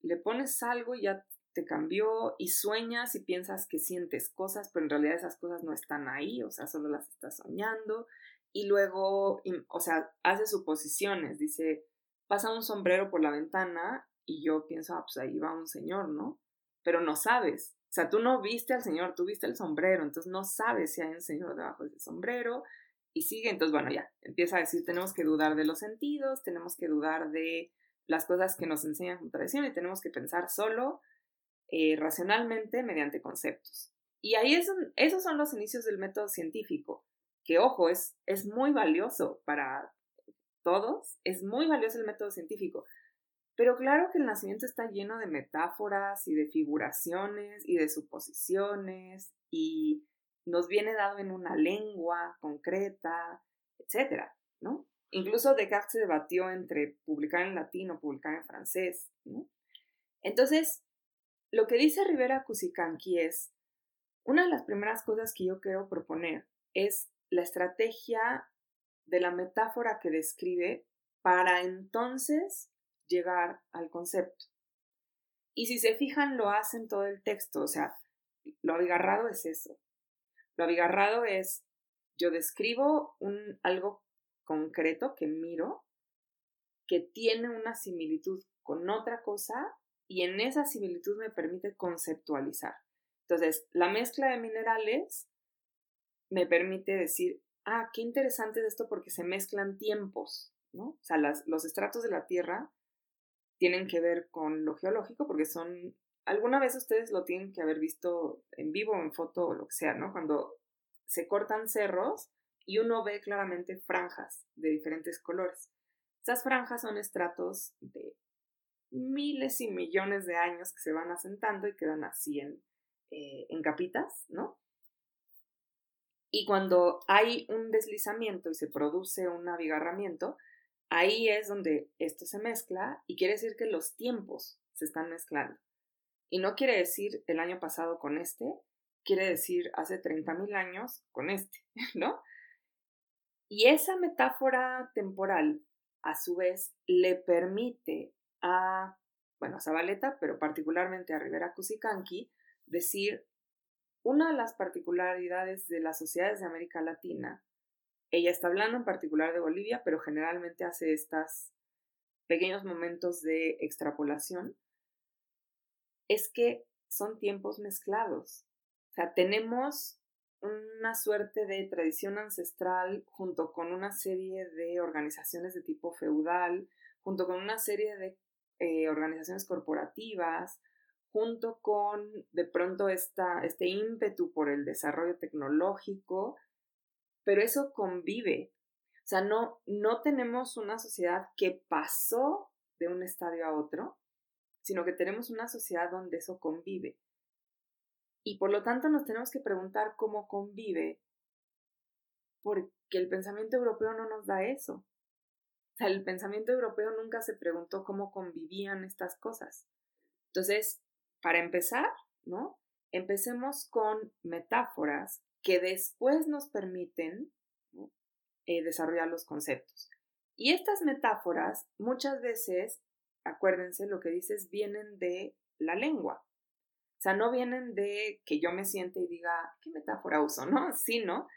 le pones algo y ya te cambió y sueñas y piensas que sientes cosas, pero en realidad esas cosas no están ahí, o sea, solo las estás soñando. Y luego, o sea, hace suposiciones, dice, pasa un sombrero por la ventana y yo pienso, ah, pues ahí va un señor, ¿no? Pero no sabes. O sea, tú no viste al señor, tú viste el sombrero, entonces no sabes si hay un señor debajo de ese sombrero. Y sigue, entonces, bueno, ya, empieza a decir, tenemos que dudar de los sentidos, tenemos que dudar de las cosas que nos enseñan con tradición y tenemos que pensar solo eh, racionalmente mediante conceptos. Y ahí es, esos son los inicios del método científico, que ojo, es, es muy valioso para todos, es muy valioso el método científico. Pero claro que el nacimiento está lleno de metáforas y de figuraciones y de suposiciones y nos viene dado en una lengua concreta, etcétera, ¿no? Incluso Descartes se debatió entre publicar en latín o publicar en francés. Entonces, lo que dice Rivera Cusicanqui es, una de las primeras cosas que yo quiero proponer es la estrategia de la metáfora que describe para entonces llegar al concepto. Y si se fijan, lo hacen todo el texto, o sea, lo abigarrado es eso. Lo abigarrado es, yo describo un, algo concreto que miro, que tiene una similitud con otra cosa y en esa similitud me permite conceptualizar. Entonces, la mezcla de minerales me permite decir, ah, qué interesante es esto porque se mezclan tiempos, ¿no? O sea, los estratos de la Tierra tienen que ver con lo geológico porque son, alguna vez ustedes lo tienen que haber visto en vivo, en foto o lo que sea, ¿no? Cuando se cortan cerros y uno ve claramente franjas de diferentes colores. Esas franjas son estratos de miles y millones de años que se van asentando y quedan así en, eh, en capitas, ¿no? Y cuando hay un deslizamiento y se produce un abigarramiento, ahí es donde esto se mezcla y quiere decir que los tiempos se están mezclando. Y no quiere decir el año pasado con este, quiere decir hace 30.000 años con este, ¿no? Y esa metáfora temporal, a su vez, le permite a, bueno, a Zabaleta, pero particularmente a Rivera Cusicanqui, decir una de las particularidades de las sociedades de América Latina, ella está hablando en particular de Bolivia, pero generalmente hace estos pequeños momentos de extrapolación, es que son tiempos mezclados. O sea, tenemos una suerte de tradición ancestral junto con una serie de organizaciones de tipo feudal, junto con una serie de eh, organizaciones corporativas, junto con de pronto esta, este ímpetu por el desarrollo tecnológico, pero eso convive. O sea, no, no tenemos una sociedad que pasó de un estadio a otro, sino que tenemos una sociedad donde eso convive. Y por lo tanto nos tenemos que preguntar cómo convive, porque el pensamiento europeo no nos da eso. El pensamiento europeo nunca se preguntó cómo convivían estas cosas. Entonces, para empezar, ¿no? Empecemos con metáforas que después nos permiten eh, desarrollar los conceptos. Y estas metáforas muchas veces, acuérdense, lo que dices, vienen de la lengua. O sea, no vienen de que yo me siente y diga, ¿qué metáfora uso? ¿No? Sino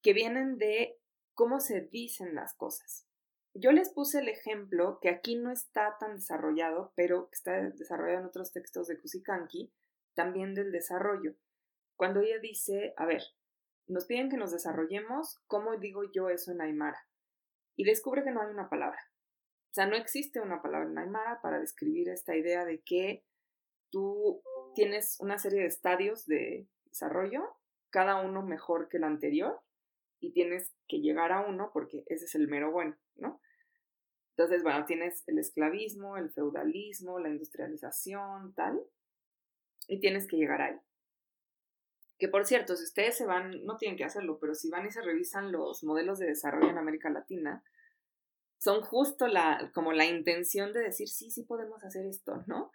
que vienen de cómo se dicen las cosas. Yo les puse el ejemplo que aquí no está tan desarrollado, pero está desarrollado en otros textos de Kusikanki, también del desarrollo. Cuando ella dice, a ver, nos piden que nos desarrollemos, ¿cómo digo yo eso en Aymara? Y descubre que no hay una palabra. O sea, no existe una palabra en Aymara para describir esta idea de que tú tienes una serie de estadios de desarrollo, cada uno mejor que el anterior, y tienes que llegar a uno porque ese es el mero bueno, ¿no? Entonces, bueno, tienes el esclavismo, el feudalismo, la industrialización, tal, y tienes que llegar ahí. Que por cierto, si ustedes se van, no tienen que hacerlo, pero si van y se revisan los modelos de desarrollo en América Latina, son justo la, como la intención de decir, sí, sí podemos hacer esto, ¿no?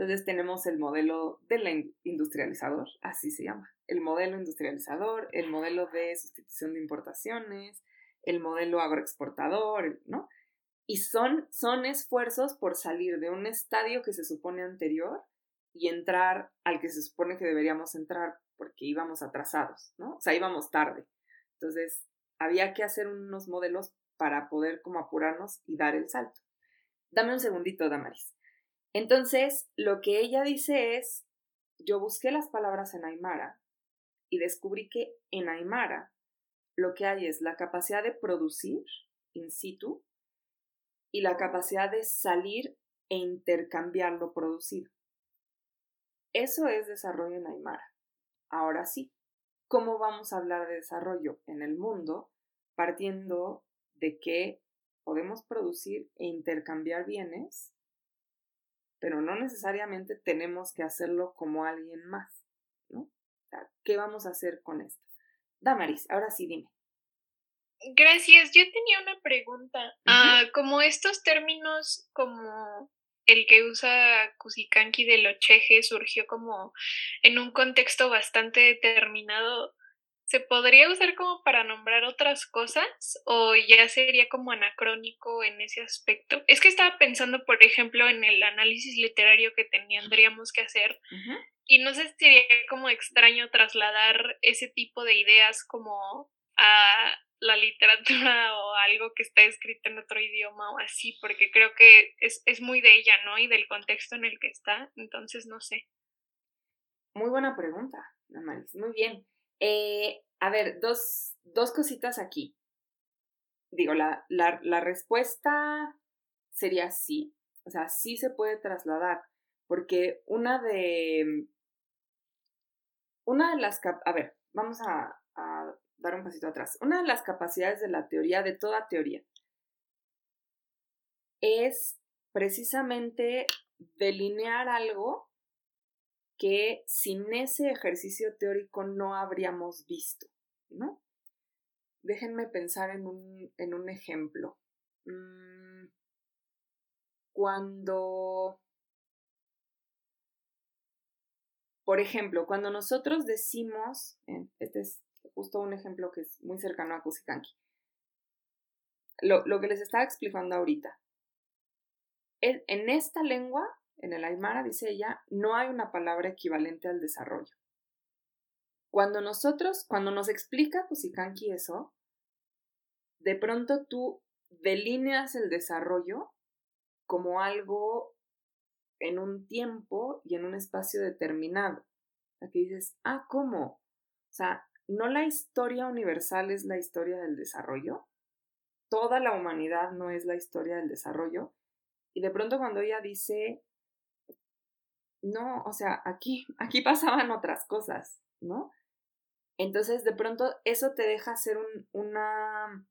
Entonces tenemos el modelo del industrializador, así se llama, el modelo industrializador, el modelo de sustitución de importaciones, el modelo agroexportador, ¿no? Y son, son esfuerzos por salir de un estadio que se supone anterior y entrar al que se supone que deberíamos entrar porque íbamos atrasados, ¿no? O sea, íbamos tarde. Entonces, había que hacer unos modelos para poder como apurarnos y dar el salto. Dame un segundito, Damaris. Entonces, lo que ella dice es, yo busqué las palabras en Aymara y descubrí que en Aymara lo que hay es la capacidad de producir in situ y la capacidad de salir e intercambiar lo producido. Eso es desarrollo en Aymara. Ahora sí, ¿cómo vamos a hablar de desarrollo en el mundo partiendo de que podemos producir e intercambiar bienes pero no necesariamente tenemos que hacerlo como alguien más, ¿no? ¿qué vamos a hacer con esto? Damaris, ahora sí dime. Gracias. Yo tenía una pregunta. Ah, como estos términos como el que usa Kusikanki de Locheje surgió como en un contexto bastante determinado, ¿se podría usar como para nombrar otras cosas o ya sería como anacrónico en ese aspecto? Es que estaba pensando, por ejemplo, en el análisis literario que tendríamos que hacer y no sé si sería como extraño trasladar ese tipo de ideas como a la literatura o algo que está escrito en otro idioma o así, porque creo que es, muy de ella, ¿no? Y del contexto en el que está, entonces no sé. Muy buena pregunta, Damaris, muy bien. Eh, a ver, dos, dos cositas aquí. Digo, la, la, respuesta sería sí, o sea, sí se puede trasladar, porque una de... Una de las... A ver, vamos a dar un pasito atrás. Una de las capacidades de la teoría, de toda teoría, es precisamente delinear algo que sin ese ejercicio teórico no habríamos visto, ¿no? Déjenme pensar en un, en un ejemplo. Mm, cuando, por ejemplo, cuando nosotros decimos, este es justo un ejemplo que es muy cercano a Kusikanki. Lo, lo que les estaba explicando ahorita. En esta lengua, en el Aymara, dice ella, no hay una palabra equivalente al desarrollo. Cuando nosotros, cuando nos explica Kusikanki eso, de pronto tú delineas el desarrollo como algo en un tiempo y en un espacio determinado. Aquí dices, ah, ¿cómo? O sea, no la historia universal es la historia del desarrollo, toda la humanidad no es la historia del desarrollo, y de pronto cuando ella dice, no, o sea, aquí, aquí pasaban otras cosas, ¿no? Entonces, de pronto, eso te deja hacer un, una,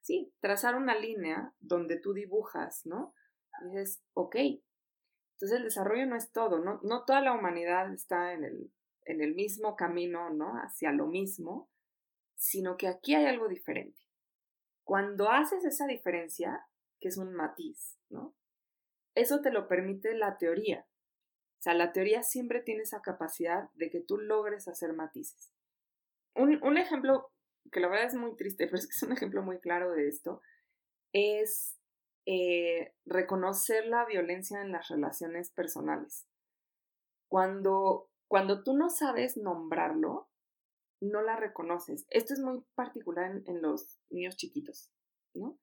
sí, trazar una línea donde tú dibujas, ¿no? Y dices, ok, entonces el desarrollo no es todo, ¿no? No toda la humanidad está en el en el mismo camino, ¿no? Hacia lo mismo, sino que aquí hay algo diferente. Cuando haces esa diferencia, que es un matiz, ¿no? Eso te lo permite la teoría. O sea, la teoría siempre tiene esa capacidad de que tú logres hacer matices. Un, ejemplo que la verdad es muy triste, pero es un ejemplo muy claro de esto, es eh, reconocer la violencia en las relaciones personales. Cuando cuando tú no sabes nombrarlo, no la reconoces. Esto es muy particular en, los niños chiquitos, ¿no?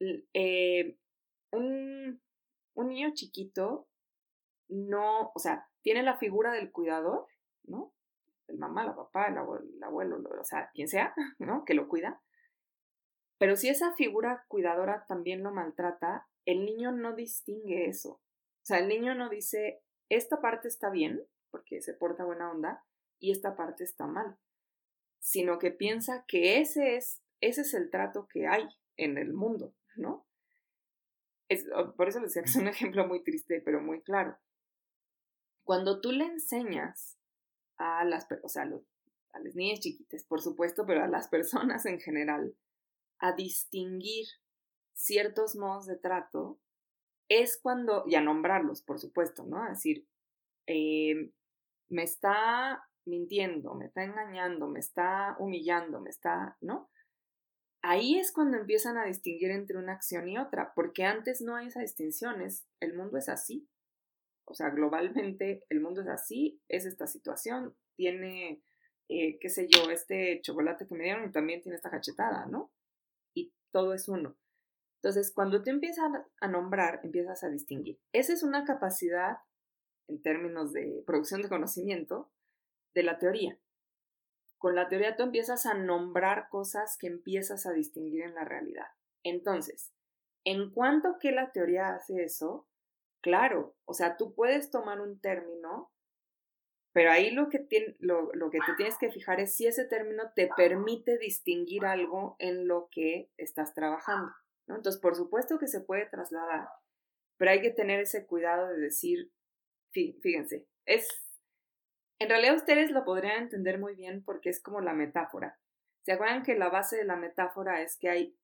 Eh, un, niño chiquito no, o sea, tiene la figura del cuidador, ¿no? El mamá, la papá, el abuelo, el abuelo, o sea, quien sea, ¿no? Que lo cuida. Pero si esa figura cuidadora también lo maltrata, el niño no distingue eso. O sea, el niño no dice, esta parte está bien, porque se porta buena onda y esta parte está mal, sino que piensa que ese es, ese es el trato que hay en el mundo, ¿no? Es, por eso les decía que es un ejemplo muy triste, pero muy claro. Cuando tú le enseñas a las, o sea, a las niñas chiquitas, por supuesto, pero a las personas en general, a distinguir ciertos modos de trato, es cuando, y a nombrarlos, por supuesto, ¿no? A decir, eh, me está mintiendo, me está engañando, me está humillando, me está, ¿no? Ahí es cuando empiezan a distinguir entre una acción y otra, porque antes no hay esa distinción, el mundo es así. O sea, globalmente el mundo es así, es esta situación, tiene, eh, qué sé yo, este chocolate que me dieron y también tiene esta cachetada, ¿no? Y todo es uno. Entonces, cuando tú empiezas a nombrar, empiezas a distinguir. Esa es una capacidad en términos de producción de conocimiento, de la teoría. Con la teoría tú empiezas a nombrar cosas que empiezas a distinguir en la realidad. Entonces, en cuanto que la teoría hace eso, claro, o sea, tú puedes tomar un término, pero ahí lo que, lo, lo que te tienes que fijar es si ese término te permite distinguir algo en lo que estás trabajando. Entonces, por supuesto que se puede trasladar, pero hay que tener ese cuidado de decir, fíjense, es, en realidad ustedes lo podrían entender muy bien porque es como la metáfora. ¿Se acuerdan que la base de la metáfora es que hay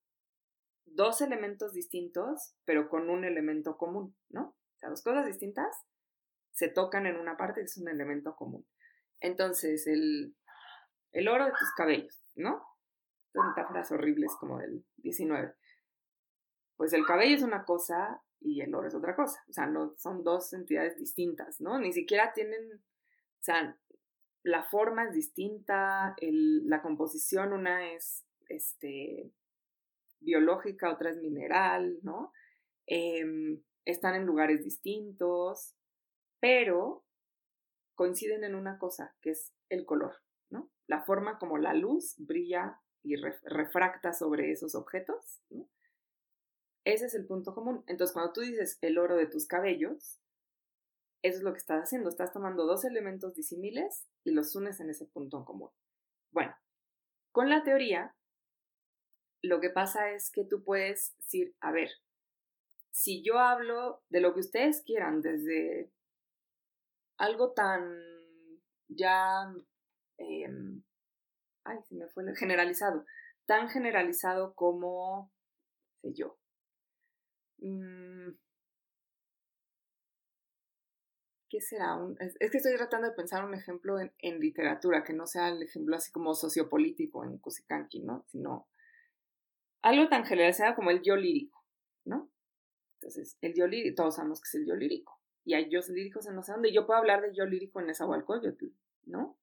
dos elementos distintos, pero con un elemento común, ¿no? Sea, dos cosas distintas se tocan en una parte que es un elemento común. Entonces, el, el oro de tus cabellos, ¿no? Estas metáforas horribles como del 19. Pues el cabello es una cosa y el oro es otra cosa. O sea, no son dos entidades distintas, ¿no? Ni siquiera tienen, o sea, la forma es distinta, la composición, una es este, biológica, otra es mineral, ¿no? Em, están en lugares distintos, pero coinciden en una cosa, que es el color, ¿no? La forma como la luz brilla y refracta sobre esos objetos, ¿no? Ese es el punto común. Entonces, cuando tú dices el oro de tus cabellos, eso es lo que estás haciendo. Estás tomando dos elementos disímiles y los unes en ese punto común. Bueno, con la teoría, lo que pasa es que tú puedes decir, a ver, si yo hablo de lo que ustedes quieran, desde algo tan ya, em, ay, se me fue generalizado, tan generalizado como, sé yo, mm, ¿qué será? es, que estoy tratando de pensar un ejemplo en, literatura, que no sea el ejemplo así como sociopolítico en Kusikanki, ¿no? Sino algo tan generalizado como el yo lírico, ¿no? Entonces, el yo lírico, todos sabemos que es el yo lírico. Y hay yo líricos en no sé dónde. Yo puedo hablar de yo lírico en Nezahualcóyotl, ¿no?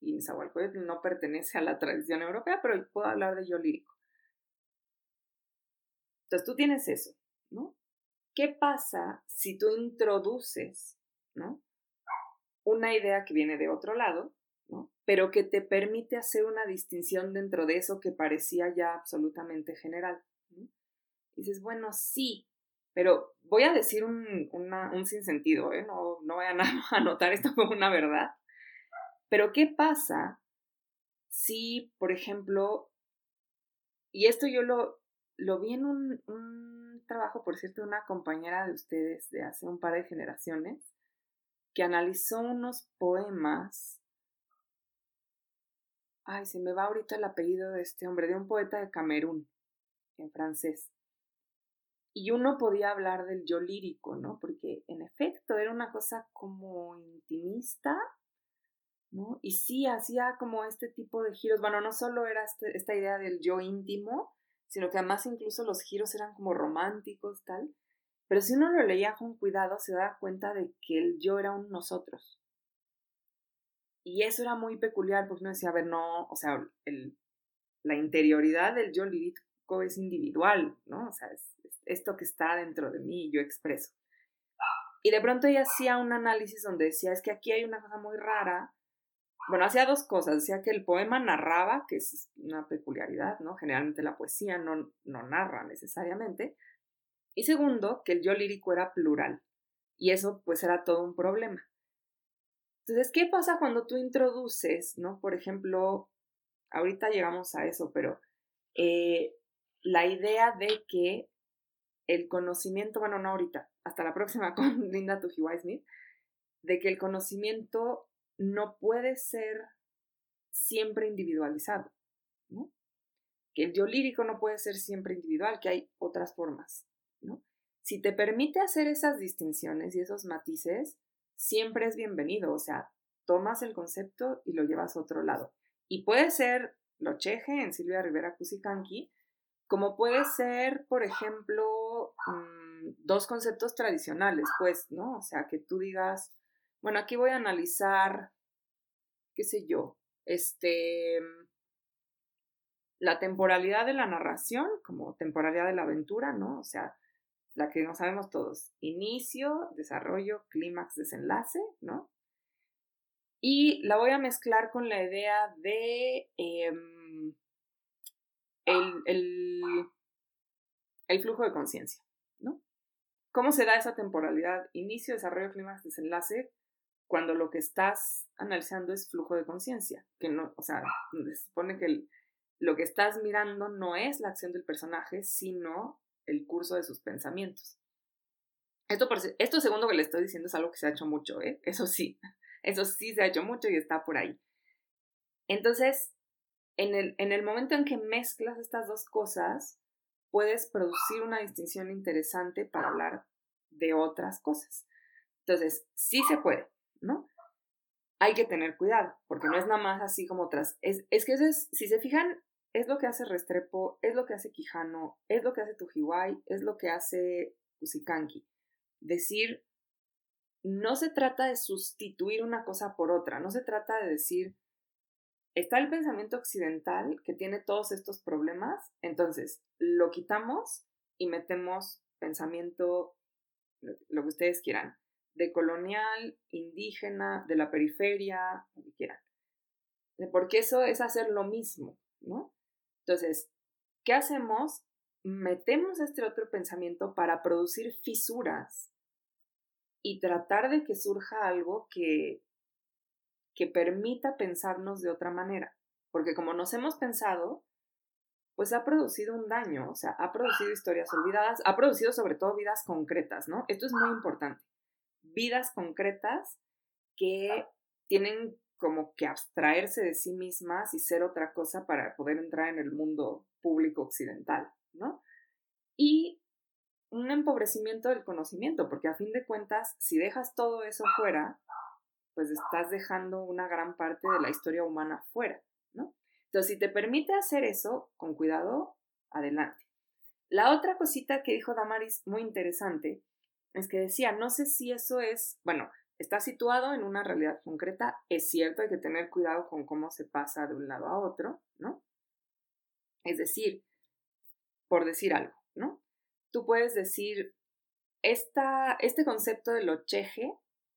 Y Nezahualcóyotl no pertenece a la tradición europea, pero puedo hablar de yo lírico. Entonces, tú tienes eso, ¿no? ¿Qué pasa si tú introduces ¿no? Una idea que viene de otro lado, ¿no? Pero que te permite hacer una distinción dentro de eso que parecía ya absolutamente general. dices, bueno, sí, pero voy a decir un, un sinsentido, ¿eh? No, no vayan a anotar esto como una verdad. Pero ¿qué pasa si, por ejemplo, y esto yo lo, lo vi en un, un trabajo, por cierto, de una compañera de ustedes de hace un par de generaciones, que analizó unos poemas. Ay, se me va ahorita el apellido de este hombre, de un poeta de Camerún, en francés. Y uno podía hablar del yo lírico, ¿no? Porque en efecto era una cosa como intimista, ¿no? Y sí hacía como este tipo de giros. Bueno, no solo era este, esta idea del yo íntimo, sino que además incluso los giros eran como románticos, tal. Pero si uno lo leía con cuidado, se da cuenta de que el yo era un nosotros. Y eso era muy peculiar, porque uno decía, a ver, no, o sea, el, la interioridad del yo lírico es individual, ¿no? O sea, es, esto que está dentro de mí, yo expreso. Y de pronto ella hacía un análisis donde decía, es que aquí hay una cosa muy rara. Bueno, hacía dos cosas. Decía que el poema narraba, que es una peculiaridad, ¿no? Generalmente la poesía no, no narra necesariamente, y segundo, que el yo lírico era plural. Y eso pues era todo un problema. Entonces, ¿qué pasa cuando tú introduces, ¿no? Por ejemplo, ahorita llegamos a eso, pero eh, la idea de que el conocimiento, bueno, no ahorita, hasta la próxima con Linda Tujiwai Smith, de que el conocimiento no puede ser siempre individualizado. Que el yo lírico no puede ser siempre individual, que hay otras formas. Si te permite hacer esas distinciones y esos matices, siempre es bienvenido, o sea, tomas el concepto y lo llevas a otro lado. Y puede ser lo cheje en Silvia Rivera Cusicanqui, como puede ser, por ejemplo, mm, dos conceptos tradicionales, pues, ¿no? O sea, que tú digas, bueno, aquí voy a analizar, qué sé yo, este, la temporalidad de la narración, como temporalidad de la aventura, ¿no? O sea, la que no sabemos todos, inicio, desarrollo, clímax, desenlace, ¿no? Y la voy a mezclar con la idea de em, el, el, flujo de conciencia, ¿no? ¿Cómo se da esa temporalidad? Inicio, desarrollo, clímax, desenlace, cuando lo que estás analizando es flujo de conciencia, que no, o sea, se supone que lo que estás mirando no es la acción del personaje, sino el curso de sus pensamientos. Esto, esto segundo que le estoy diciendo es algo que se ha hecho mucho, ¿eh? Eso sí, eso sí se ha hecho mucho y está por ahí. Entonces, en el, en el momento en que mezclas estas dos cosas, puedes producir una distinción interesante para hablar de otras cosas. Entonces, sí se puede, ¿no? Hay que tener cuidado, porque no es nada más así como otras. Es, es que eso es, si se fijan, es lo que hace Restrepo, es lo que hace Quijano, es lo que hace Tujiwai, es lo que hace Usikanki. Decir, no se trata de sustituir una cosa por otra, no se trata de decir, está el pensamiento occidental que tiene todos estos problemas, entonces lo quitamos y metemos pensamiento, lo que ustedes quieran, de colonial, indígena, de la periferia, lo que quieran. Porque eso es hacer lo mismo, ¿no? Entonces, ¿qué hacemos? Metemos este otro pensamiento para producir fisuras y tratar de que surja algo que, que permita pensarnos de otra manera. Porque como nos hemos pensado, pues ha producido un daño, o sea, ha producido historias olvidadas, ha producido sobre todo vidas concretas, ¿no? Esto es muy importante. Vidas concretas que tienen como que abstraerse de sí mismas y ser otra cosa para poder entrar en el mundo público occidental, ¿no? Y un empobrecimiento del conocimiento, porque a fin de cuentas, si dejas todo eso fuera, pues estás dejando una gran parte de la historia humana fuera, ¿no? Entonces, si te permite hacer eso, con cuidado, adelante. La otra cosita que dijo Damaris, muy interesante, es que decía, no sé si eso es, bueno, está situado en una realidad concreta, es cierto, hay que tener cuidado con cómo se pasa de un lado a otro, ¿no? Es decir, por decir algo, ¿no? Tú puedes decir, esta, este concepto del ocheje,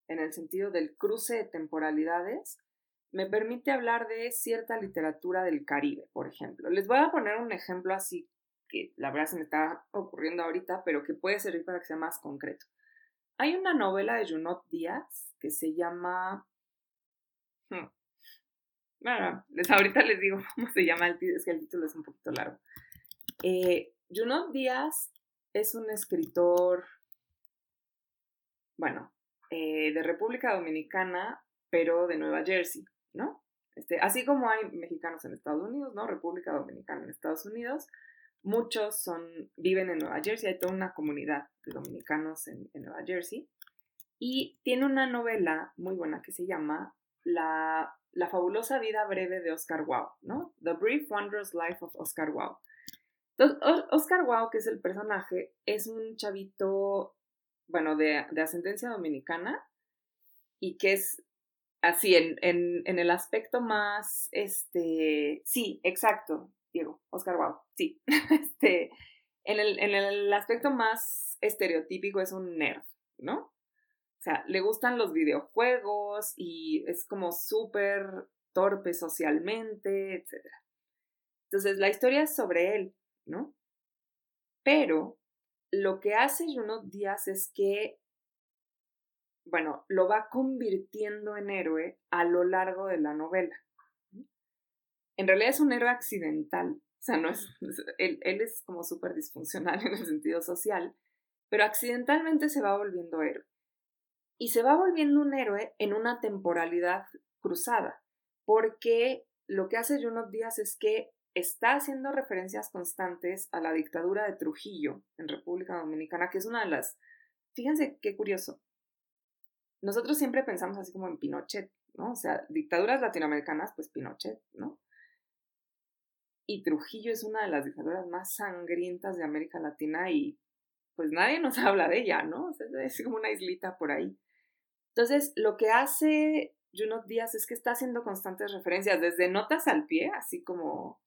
en el sentido del cruce de temporalidades, me permite hablar de cierta literatura del Caribe, por ejemplo. Les voy a poner un ejemplo así que la verdad se me está ocurriendo ahorita, pero que puede servir para que sea más concreto. Hay una novela de Junot Díaz que se llama... Hmm, bueno, ahorita les digo cómo se llama el título, es que el título es un poquito largo. Eh, Junot Díaz es un escritor, bueno, eh, de República Dominicana, pero de Nueva Jersey, ¿no? Este, así como hay mexicanos en Estados Unidos, ¿no? República Dominicana en Estados Unidos, Muchos son, viven en Nueva Jersey, hay toda una comunidad de dominicanos en, Nueva Jersey. Y tiene una novela muy buena que se llama La, la fabulosa vida breve de Oscar Wilde, ¿no? The Brief Wondrous Life of Oscar Wilde. Oscar Wilde, que es el personaje, es un chavito, bueno, de, de ascendencia dominicana y que es así, en, en, en, el aspecto más, este, sí, exacto, Diego, Oscar Wow, sí. este, en el, en el aspecto más estereotípico es un nerd, ¿no? O sea, le gustan los videojuegos y es como súper torpe socialmente, etc. Entonces, la historia es sobre él, ¿no? Pero lo que hace Junot Díaz es que, bueno, lo va convirtiendo en héroe a lo largo de la novela en realidad es un héroe accidental. O sea, no es, él, él es como súper disfuncional en el sentido social, pero accidentalmente se va volviendo héroe. Y se va volviendo un héroe en una temporalidad cruzada, porque lo que hace Junot Díaz es que está haciendo referencias constantes a la dictadura de Trujillo en República Dominicana, que es una de las... Fíjense qué curioso. Nosotros siempre pensamos así como en Pinochet, ¿no? O sea, dictaduras latinoamericanas, pues Pinochet, ¿no? y Trujillo es una de las dictaduras más sangrientas de América Latina y pues nadie nos habla de ella, ¿no? O sea, es como una islita por ahí. Entonces, lo que hace Junot Díaz es que está haciendo constantes referencias, desde notas al pie, así como,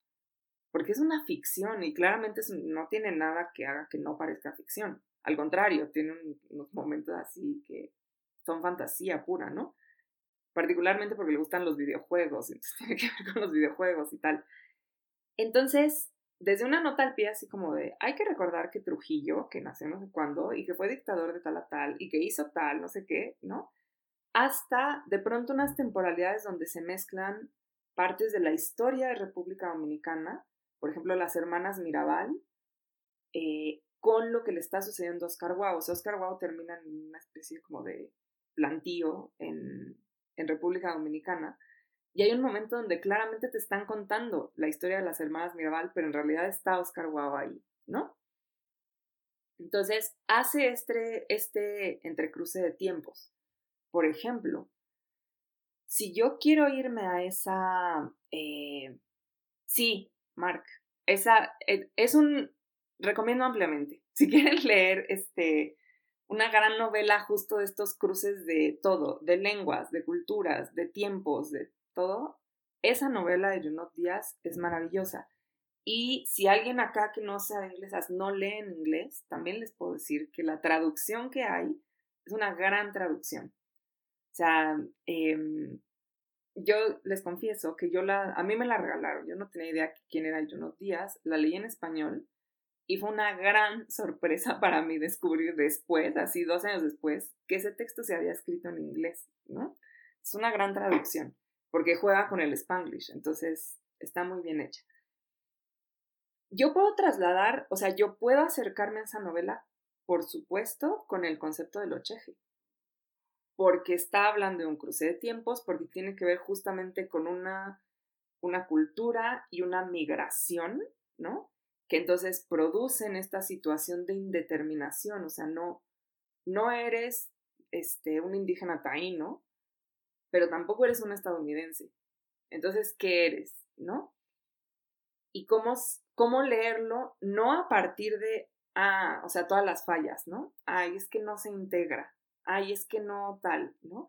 porque es una ficción y claramente no tiene nada que haga que no parezca ficción. Al contrario, tiene unos momentos así que son fantasía pura, ¿no? Particularmente porque le gustan los videojuegos, entonces tiene que ver con los videojuegos y tal. Entonces, desde una nota al pie, así como de, hay que recordar que Trujillo, que nació no sé cuándo, y que fue dictador de tal a tal, y que hizo tal, no sé qué, ¿no? Hasta de pronto unas temporalidades donde se mezclan partes de la historia de República Dominicana, por ejemplo, las hermanas Mirabal, eh, con lo que le está sucediendo a Oscar Guau. O sea, Oscar Guau termina en una especie como de plantío en, República Dominicana, Y hay un momento donde claramente te están contando la historia de las hermanas Mirabal, pero en realidad está Oscar Guau ahí, ¿no? Entonces, hace este, este entrecruce de tiempos. Por ejemplo, si yo quiero irme a esa... Eh, sí, Mark, esa eh, es un... Recomiendo ampliamente. Si quieren leer este, una gran novela justo de estos cruces de todo, de lenguas, de culturas, de tiempos, de todo, esa novela de Junot Díaz es maravillosa. Y si alguien acá que no sea de inglés no lee en inglés, también les puedo decir que la traducción que hay es una gran traducción. O sea, em, yo les confieso que yo la, a mí me la regalaron, yo no tenía idea quién era Junot Díaz, la leí en español y fue una gran sorpresa para mí descubrir después, así dos años después, que ese texto se había escrito en inglés, ¿no? Es una gran traducción, porque juega con el spanglish, entonces está muy bien hecha. Yo puedo trasladar, o sea, yo puedo acercarme a esa novela, por supuesto, con el concepto del ocheje porque está hablando de un cruce de tiempos, porque tiene que ver justamente con una, una cultura y una migración, ¿no? Que entonces producen esta situación de indeterminación, o sea, no, no eres este, un indígena taíno, pero tampoco eres un estadounidense. Entonces, ¿qué eres? ¿No? Y cómo, cómo leerlo, no a partir de, ah, o sea, todas las fallas, ¿no? Ay, es que no se integra ay, es que no tal, ¿no?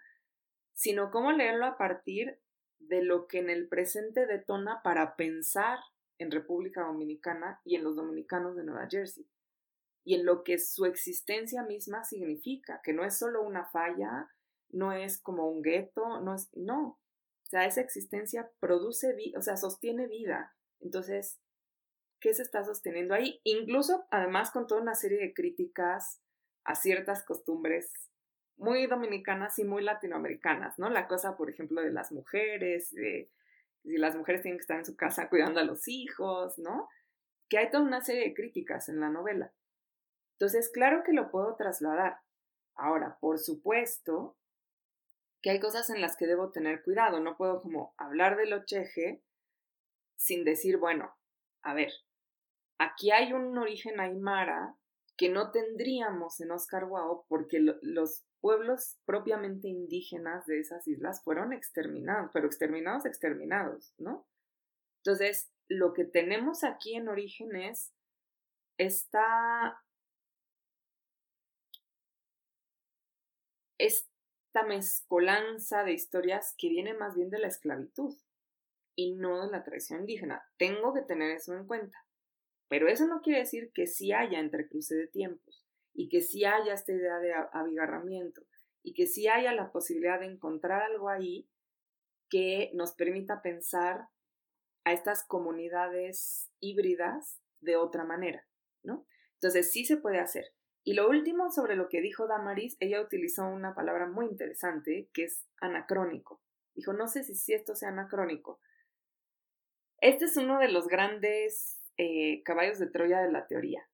Sino cómo leerlo a partir de lo que en el presente detona para pensar en República Dominicana y en los dominicanos de Nueva Jersey, y en lo que su existencia misma significa, que no es solo una falla, no es como un gueto, no es, no, o sea, esa existencia produce vida, o sea, sostiene vida. Entonces, ¿qué se está sosteniendo ahí? Incluso, además, con toda una serie de críticas a ciertas costumbres muy dominicanas y muy latinoamericanas, ¿no? La cosa, por ejemplo, de las mujeres, de si las mujeres tienen que estar en su casa cuidando a los hijos, ¿no? Que hay toda una serie de críticas en la novela. Entonces, claro que lo puedo trasladar. Ahora, por supuesto que hay cosas en las que debo tener cuidado. No puedo como hablar de lo cheje sin decir, bueno, a ver, aquí hay un origen aymara que no tendríamos en Oscar Wao porque los pueblos propiamente indígenas de esas islas fueron exterminados, pero exterminados, exterminados, ¿no? Entonces, lo que tenemos aquí en origen es esta, mezcolanza de historias que viene más bien de la esclavitud y no de la tradición indígena. Tengo que tener eso en cuenta. Pero eso no quiere decir que sí haya entrecruce de tiempos y que sí haya esta idea de abigarramiento y que sí haya la posibilidad de encontrar algo ahí que nos permita pensar a estas comunidades híbridas de otra manera, ¿no? Entonces sí se puede hacer. Y lo último sobre lo que dijo Damaris, ella utilizó una palabra muy interesante que es anacrónico. Dijo, no sé si, esto sea anacrónico. Este es uno de los grandes eh, caballos de Troya de la teoría.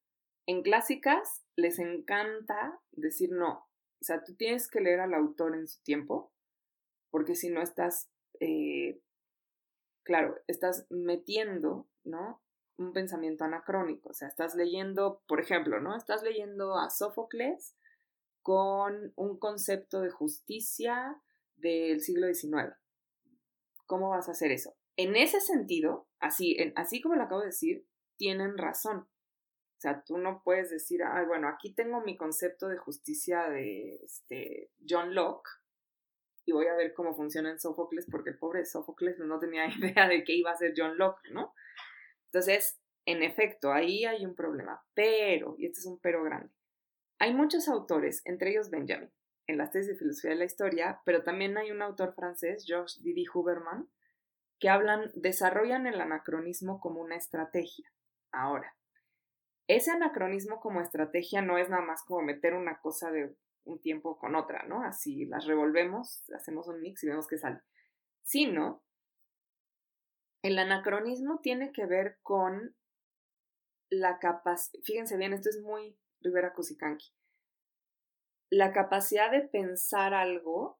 En clásicas les encanta decir no. O sea, tú tienes que leer al autor en su tiempo, porque si no estás, eh, claro, estás metiendo, ¿no? Un pensamiento anacrónico. O sea, estás leyendo, por ejemplo, ¿no? Estás leyendo a Sófocles con un concepto de justicia del siglo XIX. ¿Cómo vas a hacer eso? En ese sentido, así, así como lo acabo de decir, tienen razón. O sea, tú no puedes decir, ay, bueno, aquí tengo mi concepto de justicia de este, John Locke y voy a ver cómo funciona en Sófocles, porque el pobre Sófocles no tenía idea de qué iba a ser John Locke, ¿no? Entonces, en efecto, ahí hay un problema, pero, y este es un pero grande, hay muchos autores, entre ellos Benjamin, en las tesis de filosofía de la historia, pero también hay un autor francés, Georges Didi Huberman, que hablan, desarrollan el anacronismo como una estrategia. Ahora, ese anacronismo como estrategia no es nada más como meter una cosa de un tiempo con otra, ¿no? Así las revolvemos, hacemos un mix y vemos que sale. Sino, el anacronismo tiene que ver con la capacidad, fíjense bien, esto es muy Rivera Cusicanqui, la capacidad de pensar algo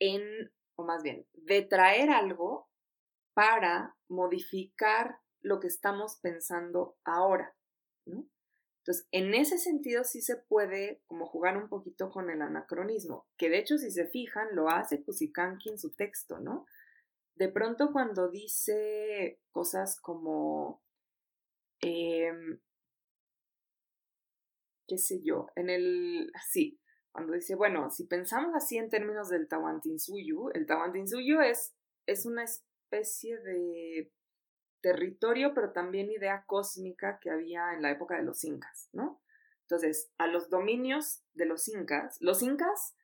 en o más bien, de traer algo para modificar lo que estamos pensando ahora, ¿no? Entonces, en ese sentido sí se puede como jugar un poquito con el anacronismo, que de hecho si se fijan lo hace Kusikanki en su texto, ¿no? De pronto cuando dice cosas como, em, qué sé yo, en el, sí, cuando dice, bueno, si pensamos así en términos del Tawantinsuyu, el Tawantinsuyu es, es una especie de territorio, pero también idea cósmica que había en la época de los incas, ¿no? Entonces, a los dominios de los incas, los incas,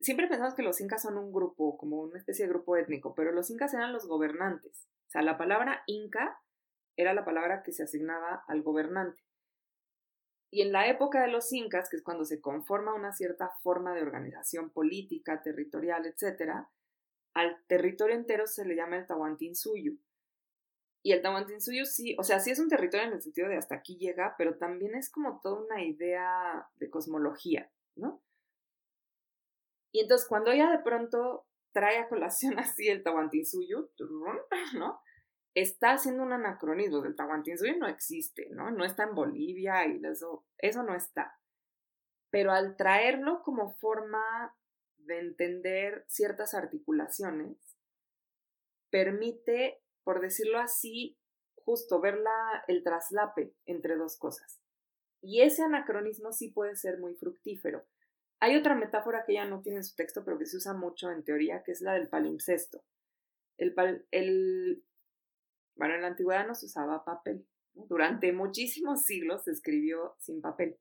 siempre pensamos que los incas son un grupo, como una especie de grupo étnico, pero los incas eran los gobernantes. O sea, la palabra inca era la palabra que se asignaba al gobernante. Y en la época de los incas, que es cuando se conforma una cierta forma de organización política, territorial, etc., al territorio entero se le llama el Tahuantinsuyo. Y el Tahuantinsuyo sí, o sea, sí es un territorio en el sentido de hasta aquí llega, pero también es como toda una idea de cosmología, ¿no? Y entonces cuando ella de pronto trae a colación así el Tahuantinsuyo, ¿no? está haciendo un anacronismo. El Tahuantinsuyo no existe, ¿no? No está en Bolivia y eso, eso no está. Pero al traerlo como forma de entender ciertas articulaciones, permite, por decirlo así, justo ver el traslape entre dos cosas. Y ese anacronismo sí puede ser muy fructífero. Hay otra metáfora que ella no tiene en su texto, pero que se usa mucho en teoría, que es la del palimpsesto. El, el, bueno, en la antigüedad no se usaba papel. Durante muchísimos siglos se escribió sin papel.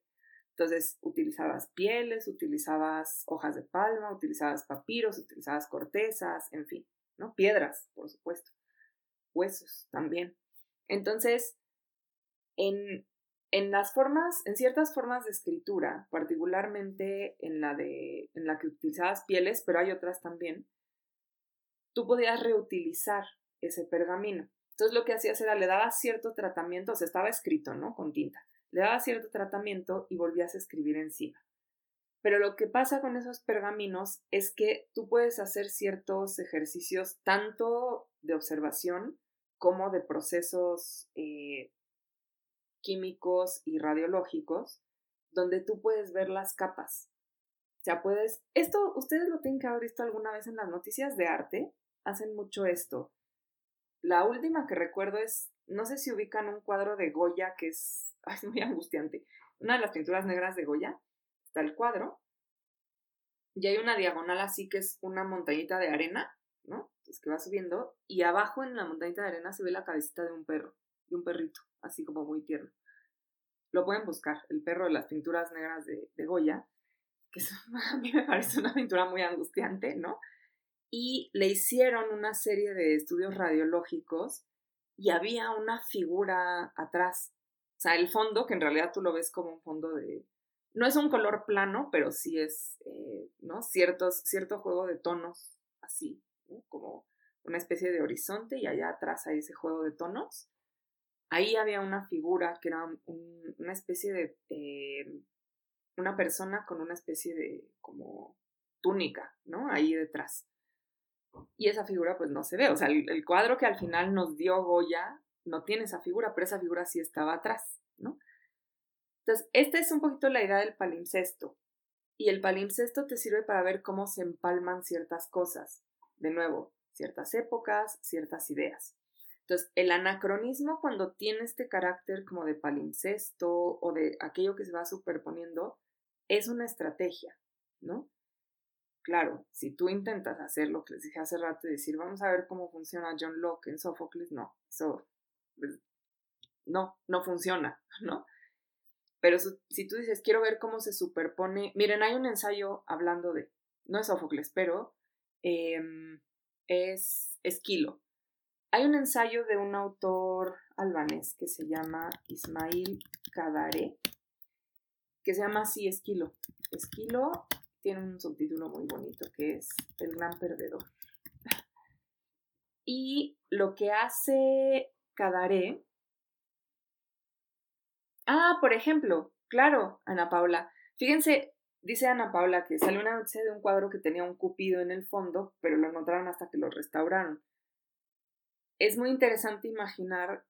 Entonces utilizabas pieles, utilizabas hojas de palma, utilizabas papiros, utilizabas cortezas, en fin, ¿no? Piedras, por supuesto. Huesos también. Entonces, en, en las formas, en ciertas formas de escritura, particularmente en la de, en la que utilizabas pieles, pero hay otras también, tú podías reutilizar ese pergamino. Entonces lo que hacías era le dabas cierto tratamiento, o sea, estaba escrito, ¿no? Con tinta. Le dabas cierto tratamiento y volvías a escribir encima. Pero lo que pasa con esos pergaminos es que tú puedes hacer ciertos ejercicios tanto de observación como de procesos eh, químicos y radiológicos, donde tú puedes ver las capas. O sea, puedes, esto ustedes lo tienen que haber visto alguna vez en las noticias de arte, hacen mucho esto. La última que recuerdo es, no sé si ubican un cuadro de Goya que es, es muy angustiante. Una de las pinturas negras de Goya, está el cuadro, y hay una diagonal así que es una montañita de arena, ¿no? Entonces que va subiendo, y abajo en la montañita de arena se ve la cabecita de un perro, de un perrito, así como muy tierno. Lo pueden buscar, el perro de las pinturas negras de, de Goya, que a mí me parece una pintura muy angustiante, ¿no? y le hicieron una serie de estudios radiológicos y había una figura atrás. O sea, el fondo, que en realidad tú lo ves como un fondo de... No es un color plano, pero sí es, eh, ¿no? Ciertos, cierto juego de tonos, así, como una especie de horizonte y allá atrás hay ese juego de tonos. Ahí había una figura que era una especie de... Eh, una persona con una especie de como túnica, ¿no? Ahí detrás y esa figura pues no se ve. O sea, el, cuadro que al final nos dio Goya no tiene esa figura, pero esa figura sí estaba atrás, ¿no? Entonces, esta es un poquito la idea del palimpsesto. Y el palimpsesto te sirve para ver cómo se empalman ciertas cosas. De nuevo, ciertas épocas, ciertas ideas. Entonces, el anacronismo cuando tiene este carácter como de palimpsesto o de aquello que se va superponiendo, es una estrategia, ¿no? Claro, si tú intentas hacer lo que les dije hace rato y decir, vamos a ver cómo funciona John Locke en Sófocles, no, eso pues, no, no funciona, ¿no? Pero si tú dices, quiero ver cómo se superpone, miren, hay un ensayo hablando de, no es Sófocles, pero em, es Esquilo. Hay un ensayo de un autor albanés que se llama Ismail Kadare, que se llama así Esquilo. Esquilo tiene un subtítulo muy bonito que es El gran perdedor. Y lo que hace Cadaré. Ah, por ejemplo, claro, Ana Paula. Fíjense, dice Ana Paula que salió una noticia de un cuadro que tenía un cupido en el fondo, pero lo encontraron hasta que lo restauraron. Es muy interesante imaginar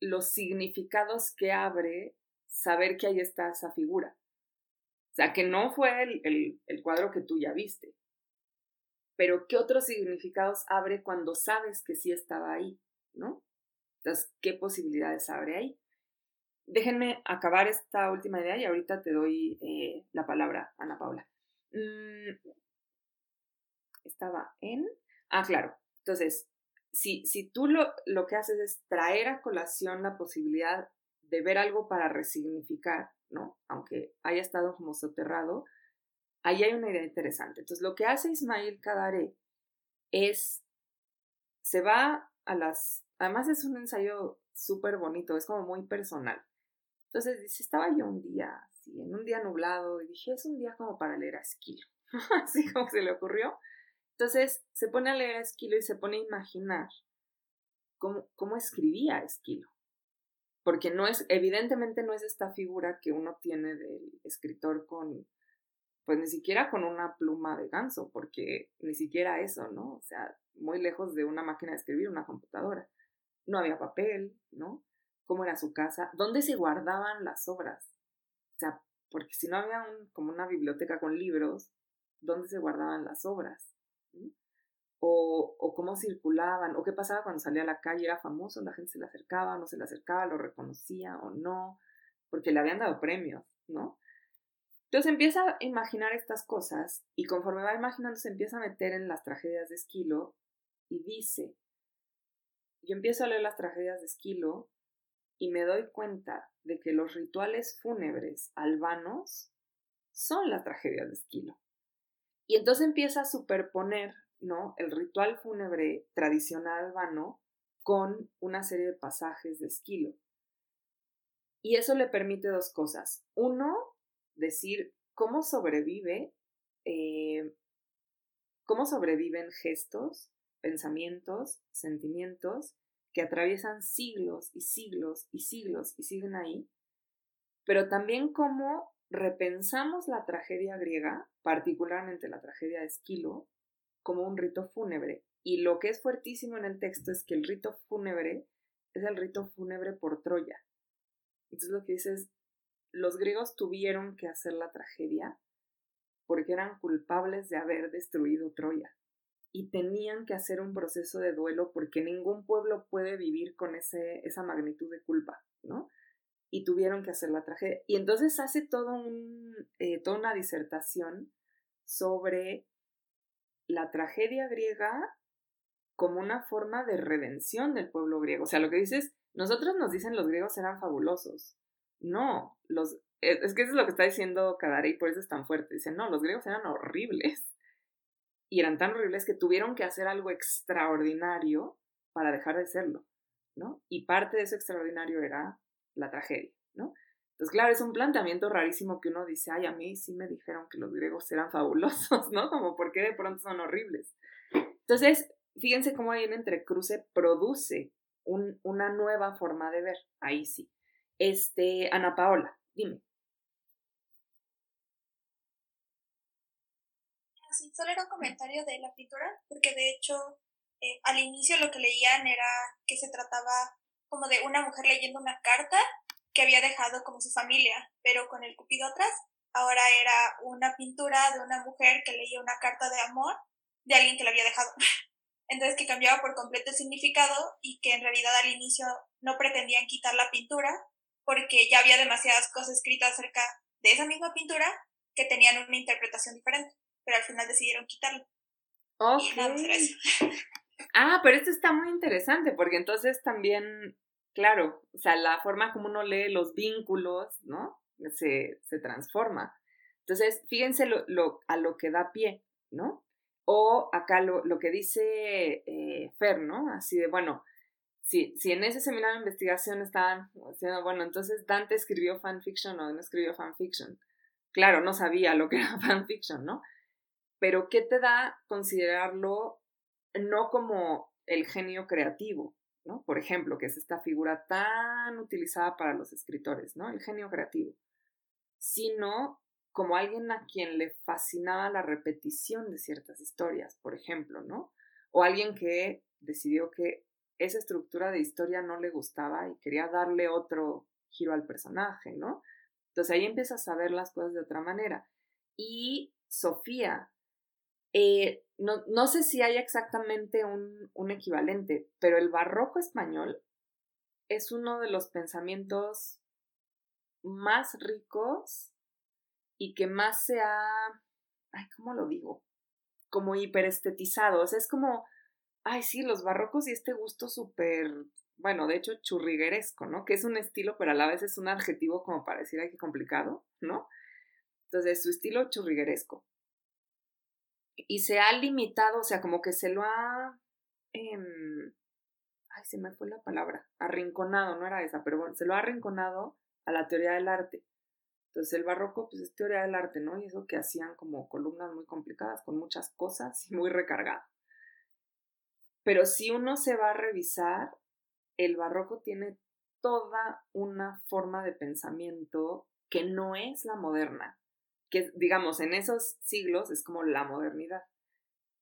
los significados que abre saber que ahí está esa figura. O sea, que no fue el, el cuadro que tú ya viste, pero ¿qué otros significados abre cuando sabes que sí estaba ahí? ¿No? Entonces, ¿qué posibilidades abre ahí? Déjenme acabar esta última idea y ahorita te doy eh, la palabra, Ana Paula. Mm, estaba en... Ah, claro. Entonces, si, si tú lo, lo que haces es traer a colación la posibilidad de ver algo para resignificar, ¿no? Aunque haya estado como soterrado, ahí hay una idea interesante. Entonces, lo que hace Ismail Kadare es, se va a las, además es un ensayo súper bonito, es como muy personal. Entonces dice, estaba yo un día, así, en un día nublado, y dije, es un día como para leer a Esquilo, así como se le ocurrió. Entonces se pone a leer a Esquilo y se pone a imaginar cómo, cómo escribía Esquilo. Porque no es, evidentemente no es esta figura que uno tiene del escritor con, pues ni siquiera con una pluma de ganso, porque ni siquiera eso, ¿no? O sea, muy lejos de una máquina de escribir, una computadora. No había papel, ¿no? Cómo era su casa, dónde se guardaban las obras. O sea, porque si no había como una biblioteca con libros, ¿dónde se guardaban las obras? O, o, cómo circulaban, o qué pasaba cuando salía a la calle, era famoso, la gente se le acercaba, no se le acercaba, lo reconocía o no, porque le habían dado premios, ¿no? Entonces empieza a imaginar estas cosas y conforme va imaginando se empieza a meter en las tragedias de Esquilo y dice, yo empiezo a leer las tragedias de Esquilo y me doy cuenta de que los rituales fúnebres albanos son la tragedia de Esquilo. Y entonces empieza a superponer, ¿no? El ritual fúnebre tradicional albano con una serie de pasajes de Esquilo. Y eso le permite dos cosas. Uno, decir cómo sobrevive, eh, cómo sobreviven gestos, pensamientos, sentimientos que atraviesan siglos y siglos y siglos y siguen ahí, pero también cómo repensamos la tragedia griega, particularmente la tragedia de Esquilo, como un rito fúnebre. Y lo que es fuertísimo en el texto es que el rito fúnebre es el rito fúnebre por Troya. Entonces lo que dice es, los griegos tuvieron que hacer la tragedia porque eran culpables de haber destruido Troya y tenían que hacer un proceso de duelo porque ningún pueblo puede vivir con ese, esa magnitud de culpa, ¿no? Y tuvieron que hacer la tragedia. Y entonces hace todo un, eh, toda una disertación sobre la tragedia griega como una forma de redención del pueblo griego. O sea, lo que dices, nosotros nos dicen los griegos eran fabulosos. No, los, eh, es que eso es lo que está diciendo Kadare y por eso es tan fuerte. Dicen, no, los griegos eran horribles y eran tan horribles que tuvieron que hacer algo extraordinario para dejar de serlo, ¿no? Y parte de eso extraordinario era la tragedia, ¿no? Entonces, claro, es un planteamiento rarísimo que uno dice, ay, a mí sí me dijeron que los griegos eran fabulosos, ¿no? Como, ¿por qué de pronto son horribles? Entonces, fíjense cómo ahí en Entrecruce produce una nueva forma de ver, ahí sí. Este, Ana Paola, dime. Solo era un comentario de la pintura, porque de hecho eh, al inicio lo que leían era que se trataba como de una mujer leyendo una carta que había dejado como su familia, pero con el cupido atrás. Ahora era una pintura de una mujer que leía una carta de amor de alguien que la había dejado. Entonces que cambiaba por completo el significado y que en realidad al inicio no pretendían quitar la pintura porque ya había demasiadas cosas escritas acerca de esa misma pintura que tenían una interpretación diferente pero al final decidieron quitarlo. Ok. Ah, pero esto está muy interesante porque entonces también, claro, o sea, la forma como uno lee los vínculos, ¿no? Se, se transforma. Entonces, fíjense lo, a lo que da pie, ¿no? O acá lo, lo que dice eh, Fer, ¿no? Así de, bueno, si, si en ese seminario de investigación estaban diciendo, bueno, entonces Dante escribió fanfiction o no escribió fanfiction. Claro, no sabía lo que era fanfiction, ¿no? Pero ¿qué te da considerarlo no como el genio creativo, ¿no? Por ejemplo, que es esta figura tan utilizada para los escritores, ¿no? El genio creativo, sino como alguien a quien le fascinaba la repetición de ciertas historias, por ejemplo, ¿no? O alguien que decidió que esa estructura de historia no le gustaba y quería darle otro giro al personaje, ¿no? Entonces ahí empiezas a ver las cosas de otra manera. Y Sofía, eh, no, no, sé si hay exactamente un, un equivalente, pero el barroco español es uno de los pensamientos más ricos y que más se ha, ay, ¿cómo lo digo? Como hiperestetizado, o sea, es como, ay, sí, los barrocos y este gusto súper, bueno, de hecho churrigueresco, ¿no? Que es un estilo, pero a la vez es un adjetivo como para decir, ay, qué complicado, ¿no? Entonces, su estilo churrigueresco. Y se ha limitado, o sea, como que se lo ha... Em, ay, se me fue la palabra, arrinconado, no era esa, pero bueno, se lo ha arrinconado a la teoría del arte. Entonces el barroco pues es teoría del arte, ¿no? Y eso que hacían como columnas muy complicadas con muchas cosas y muy recargado. Pero si uno se va a revisar, el barroco tiene toda una forma de pensamiento que no es la moderna, que digamos en esos siglos es como la modernidad.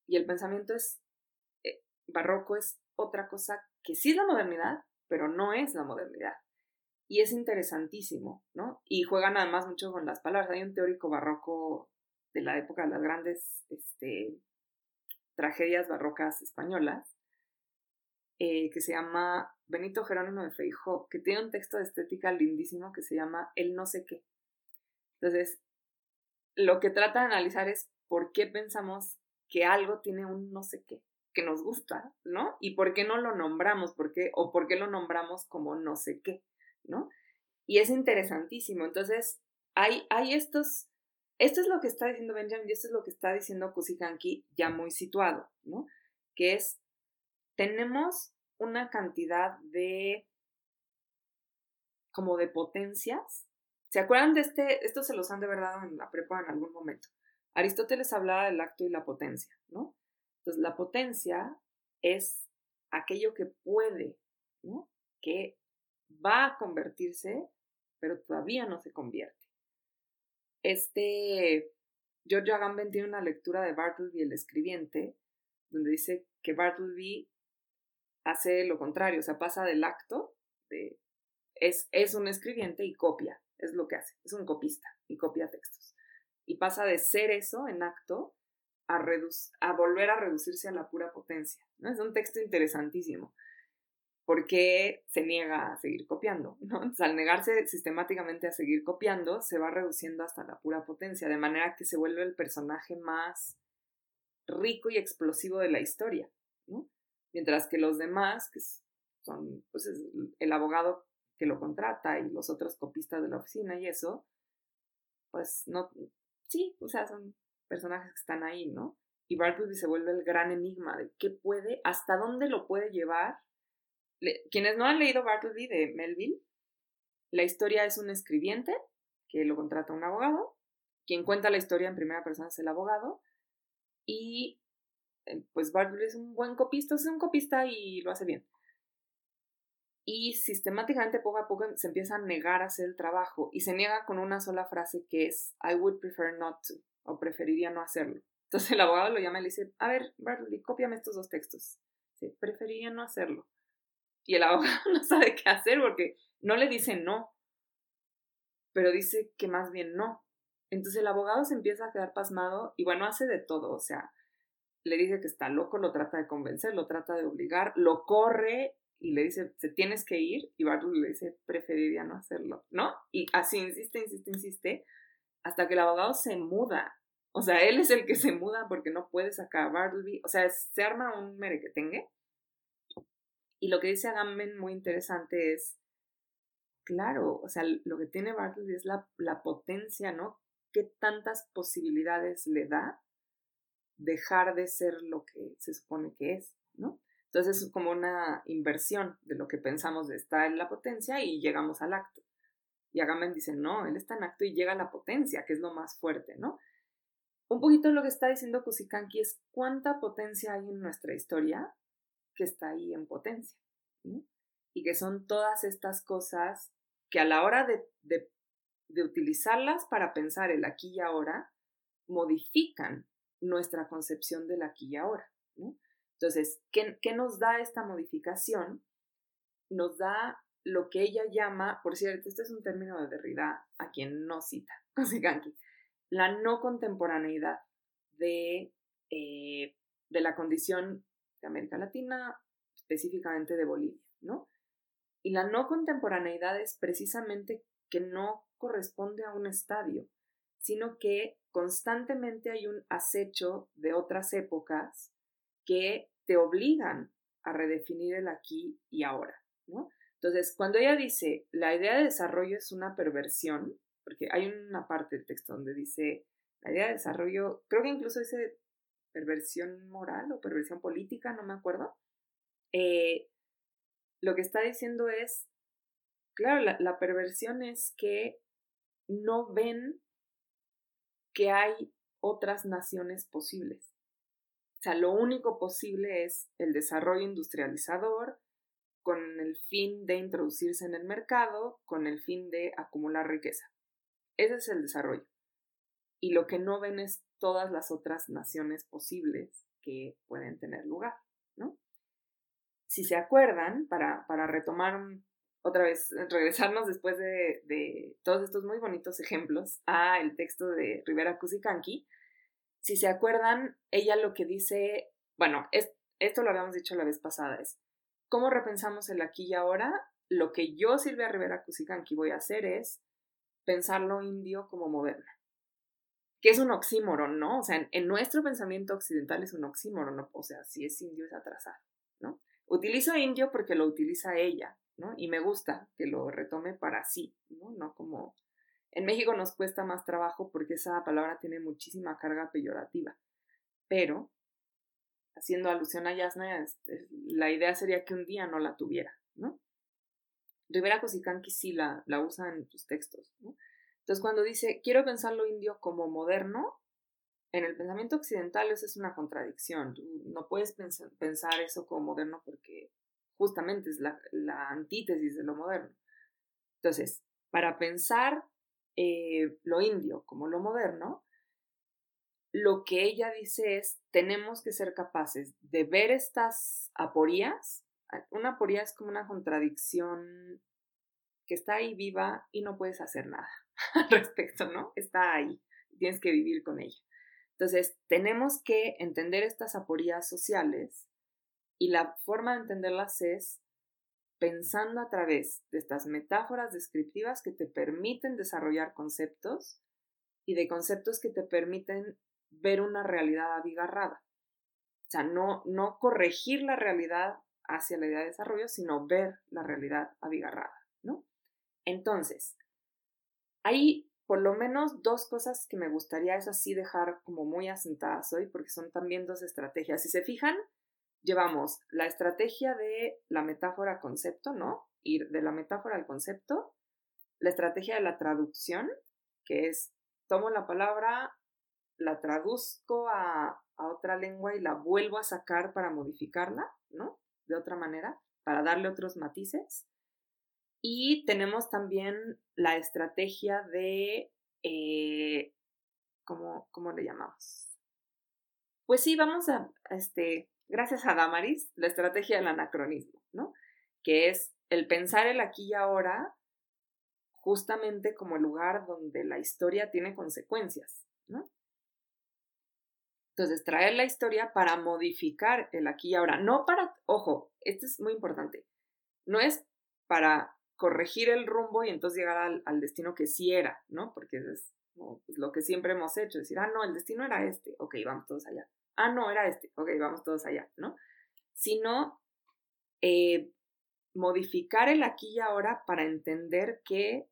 Y el pensamiento es, eh, barroco es otra cosa que sí es la modernidad, pero no es la modernidad. Y es interesantísimo, ¿no? Y juegan además mucho con las palabras. Hay un teórico barroco de la época de las grandes este, tragedias barrocas españolas, eh, que se llama Benito Jerónimo de Feijó, que tiene un texto de estética lindísimo que se llama El no sé qué. Entonces, lo que trata de analizar es por qué pensamos que algo tiene un no sé qué, que nos gusta, ¿no? Y por qué no lo nombramos, por qué, o por qué lo nombramos como no sé qué. ¿no? Y es interesantísimo. Entonces, hay, hay estos, esto es lo que está diciendo Benjamin y esto es lo que está diciendo Kusikanki ya muy situado, ¿no? Que es, tenemos una cantidad de, como de potencias. ¿Se acuerdan de este? Esto se los han de verdad en la prepa en algún momento. Aristóteles hablaba del acto y la potencia, ¿no? Entonces, la potencia es aquello que puede, ¿no? Que va a convertirse, pero todavía no se convierte. Este George Agamben tiene una lectura de Bartleby el escribiente, donde dice que Bartleby hace lo contrario, o sea, pasa del acto es, es un escribiente y copia, es lo que hace, es un copista y copia textos. Y pasa de ser eso en acto a, a volver a reducirse a la pura potencia. ¿no? Es un texto interesantísimo porque se niega a seguir copiando, ¿no? Entonces, al negarse sistemáticamente a seguir copiando, se va reduciendo hasta la pura potencia, de manera que se vuelve el personaje más rico y explosivo de la historia, ¿no? Mientras que los demás, que son pues, el abogado que lo contrata y los otros copistas de la oficina y eso, pues no, sí, o sea, son personajes que están ahí, ¿no? Y Bartleby se vuelve el gran enigma de qué puede, hasta dónde lo puede llevar quienes no han leído Bartleby de Melville, la historia es un escribiente que lo contrata un abogado, quien cuenta la historia en primera persona es el abogado, y eh, pues Bartleby es un buen copista, es un copista y lo hace bien. Y sistemáticamente, poco a poco, se empieza a negar a hacer el trabajo y se niega con una sola frase que es I would prefer not to, o preferiría no hacerlo. Entonces el abogado lo llama y le dice, a ver, Bartleby, cópiame estos dos textos. Sí, preferiría no hacerlo. Y el abogado no sabe qué hacer porque no le dice no, pero dice que más bien no. Entonces el abogado se empieza a quedar pasmado y bueno, hace de todo, o sea, le dice que está loco, lo trata de convencer, lo trata de obligar, lo corre y le dice, te tienes que ir, y Bartleby le dice, preferiría no hacerlo, ¿no? Y así insiste, insiste, insiste, hasta que el abogado se muda. O sea, él es el que se muda porque no puede sacar a Bartleby. O sea, se arma un merequetengue y lo que dice Agamben muy interesante es, claro, o sea, lo que tiene Bartleby es la, la potencia, ¿no? ¿Qué tantas posibilidades le da dejar de ser lo que se supone que es, ¿no? Entonces es como una inversión de lo que pensamos de estar en la potencia y llegamos al acto. Y Agamben dice, no, él está en acto y llega a la potencia, que es lo más fuerte, ¿no? Un poquito lo que está diciendo Kusikanki es cuánta potencia hay en nuestra historia que está ahí en potencia. Y que son todas estas cosas que a la hora de, de utilizarlas para pensar el aquí y ahora, modifican nuestra concepción del aquí y ahora. Entonces, ¿qué, ¿qué, nos da esta modificación? Nos da lo que ella llama, por cierto, este es un término de Derrida, a quien no cita, la no contemporaneidad de, eh, de la condición de América Latina, específicamente de Bolivia, ¿no? Y la no contemporaneidad es precisamente que no corresponde a un estadio, sino que constantemente hay un acecho de otras épocas que te obligan a redefinir el aquí y ahora, ¿no? Entonces, cuando ella dice, la idea de desarrollo es una perversión, porque hay una parte del texto donde dice, la idea de desarrollo, creo que incluso dice perversión moral o perversión política, no me acuerdo, eh, lo que está diciendo es, claro, la, perversión es que no ven que hay otras naciones posibles. Lo único posible es el desarrollo industrializador con el fin de introducirse en el mercado, con el fin de acumular riqueza. Ese es el desarrollo. Y lo que no ven es todas las otras naciones posibles que pueden tener lugar, ¿no? si se acuerdan, para, para retomar otra vez, regresarnos después de, todos estos muy bonitos ejemplos a el texto de Rivera Cusicanqui, si se acuerdan, ella lo que dice, bueno, es, esto lo habíamos dicho la vez pasada, es cómo repensamos el aquí y ahora. Lo que yo, Silvia Rivera Cusicanqui, voy a hacer es pensarlo indio como moderno. Que es un oxímoron, ¿no? O sea, en, nuestro pensamiento occidental es un oxímoron, ¿no? o sea, si es indio es atrasado, ¿no? Utilizo indio porque lo utiliza ella, ¿no? Y me gusta que lo retome para sí, ¿no? No como... En México nos cuesta más trabajo porque esa palabra tiene muchísima carga peyorativa, pero haciendo alusión a Yasna, la idea sería que un día no la tuviera, ¿no? Rivera Cosicanqui sí la, la usa en sus textos. Entonces, cuando dice, quiero pensar lo indio como moderno, en el pensamiento occidental eso es una contradicción. no puedes pensar eso como moderno porque justamente es la, antítesis de lo moderno. Entonces, para pensar eh, lo indio como lo moderno, lo que ella dice es, tenemos que ser capaces de ver estas aporías. Una aporía es como una contradicción que está ahí viva y no puedes hacer nada al respecto, ¿no? Está ahí, tienes que vivir con ella. Entonces, tenemos que entender estas aporías sociales y la forma de entenderlas es pensando a través de estas metáforas descriptivas que te permiten desarrollar conceptos y de conceptos que te permiten ver una realidad abigarrada. O sea, no, no corregir la realidad hacia la idea de desarrollo, sino ver la realidad abigarrada, ¿no? Entonces, hay por lo menos dos cosas que me gustaría es así dejar como muy asentadas hoy, porque son también dos estrategias. Si se fijan, llevamos la estrategia de la metáfora concepto, ¿no? Ir de la metáfora al concepto, la estrategia de la traducción, que es tomo la palabra, la traduzco a, otra lengua y la vuelvo a sacar para modificarla, ¿no? De otra manera, para darle otros matices. Y tenemos también la estrategia de, eh, ¿cómo, le llamamos? Pues sí, vamos a, este, gracias a Damaris, la estrategia del anacronismo, ¿no? Que es el pensar el aquí y ahora justamente como el lugar donde la historia tiene consecuencias, ¿no? Entonces, traer la historia para modificar el aquí y ahora, no para, ojo, esto es muy importante, no es para corregir el rumbo y entonces llegar al, destino que sí era, ¿no? Porque es pues, lo que siempre hemos hecho, decir, ah, no, el destino era este, ok, vamos todos allá. Ah, no, era este, ok, vamos todos allá, ¿no? Sino eh, modificar el aquí y ahora para entender que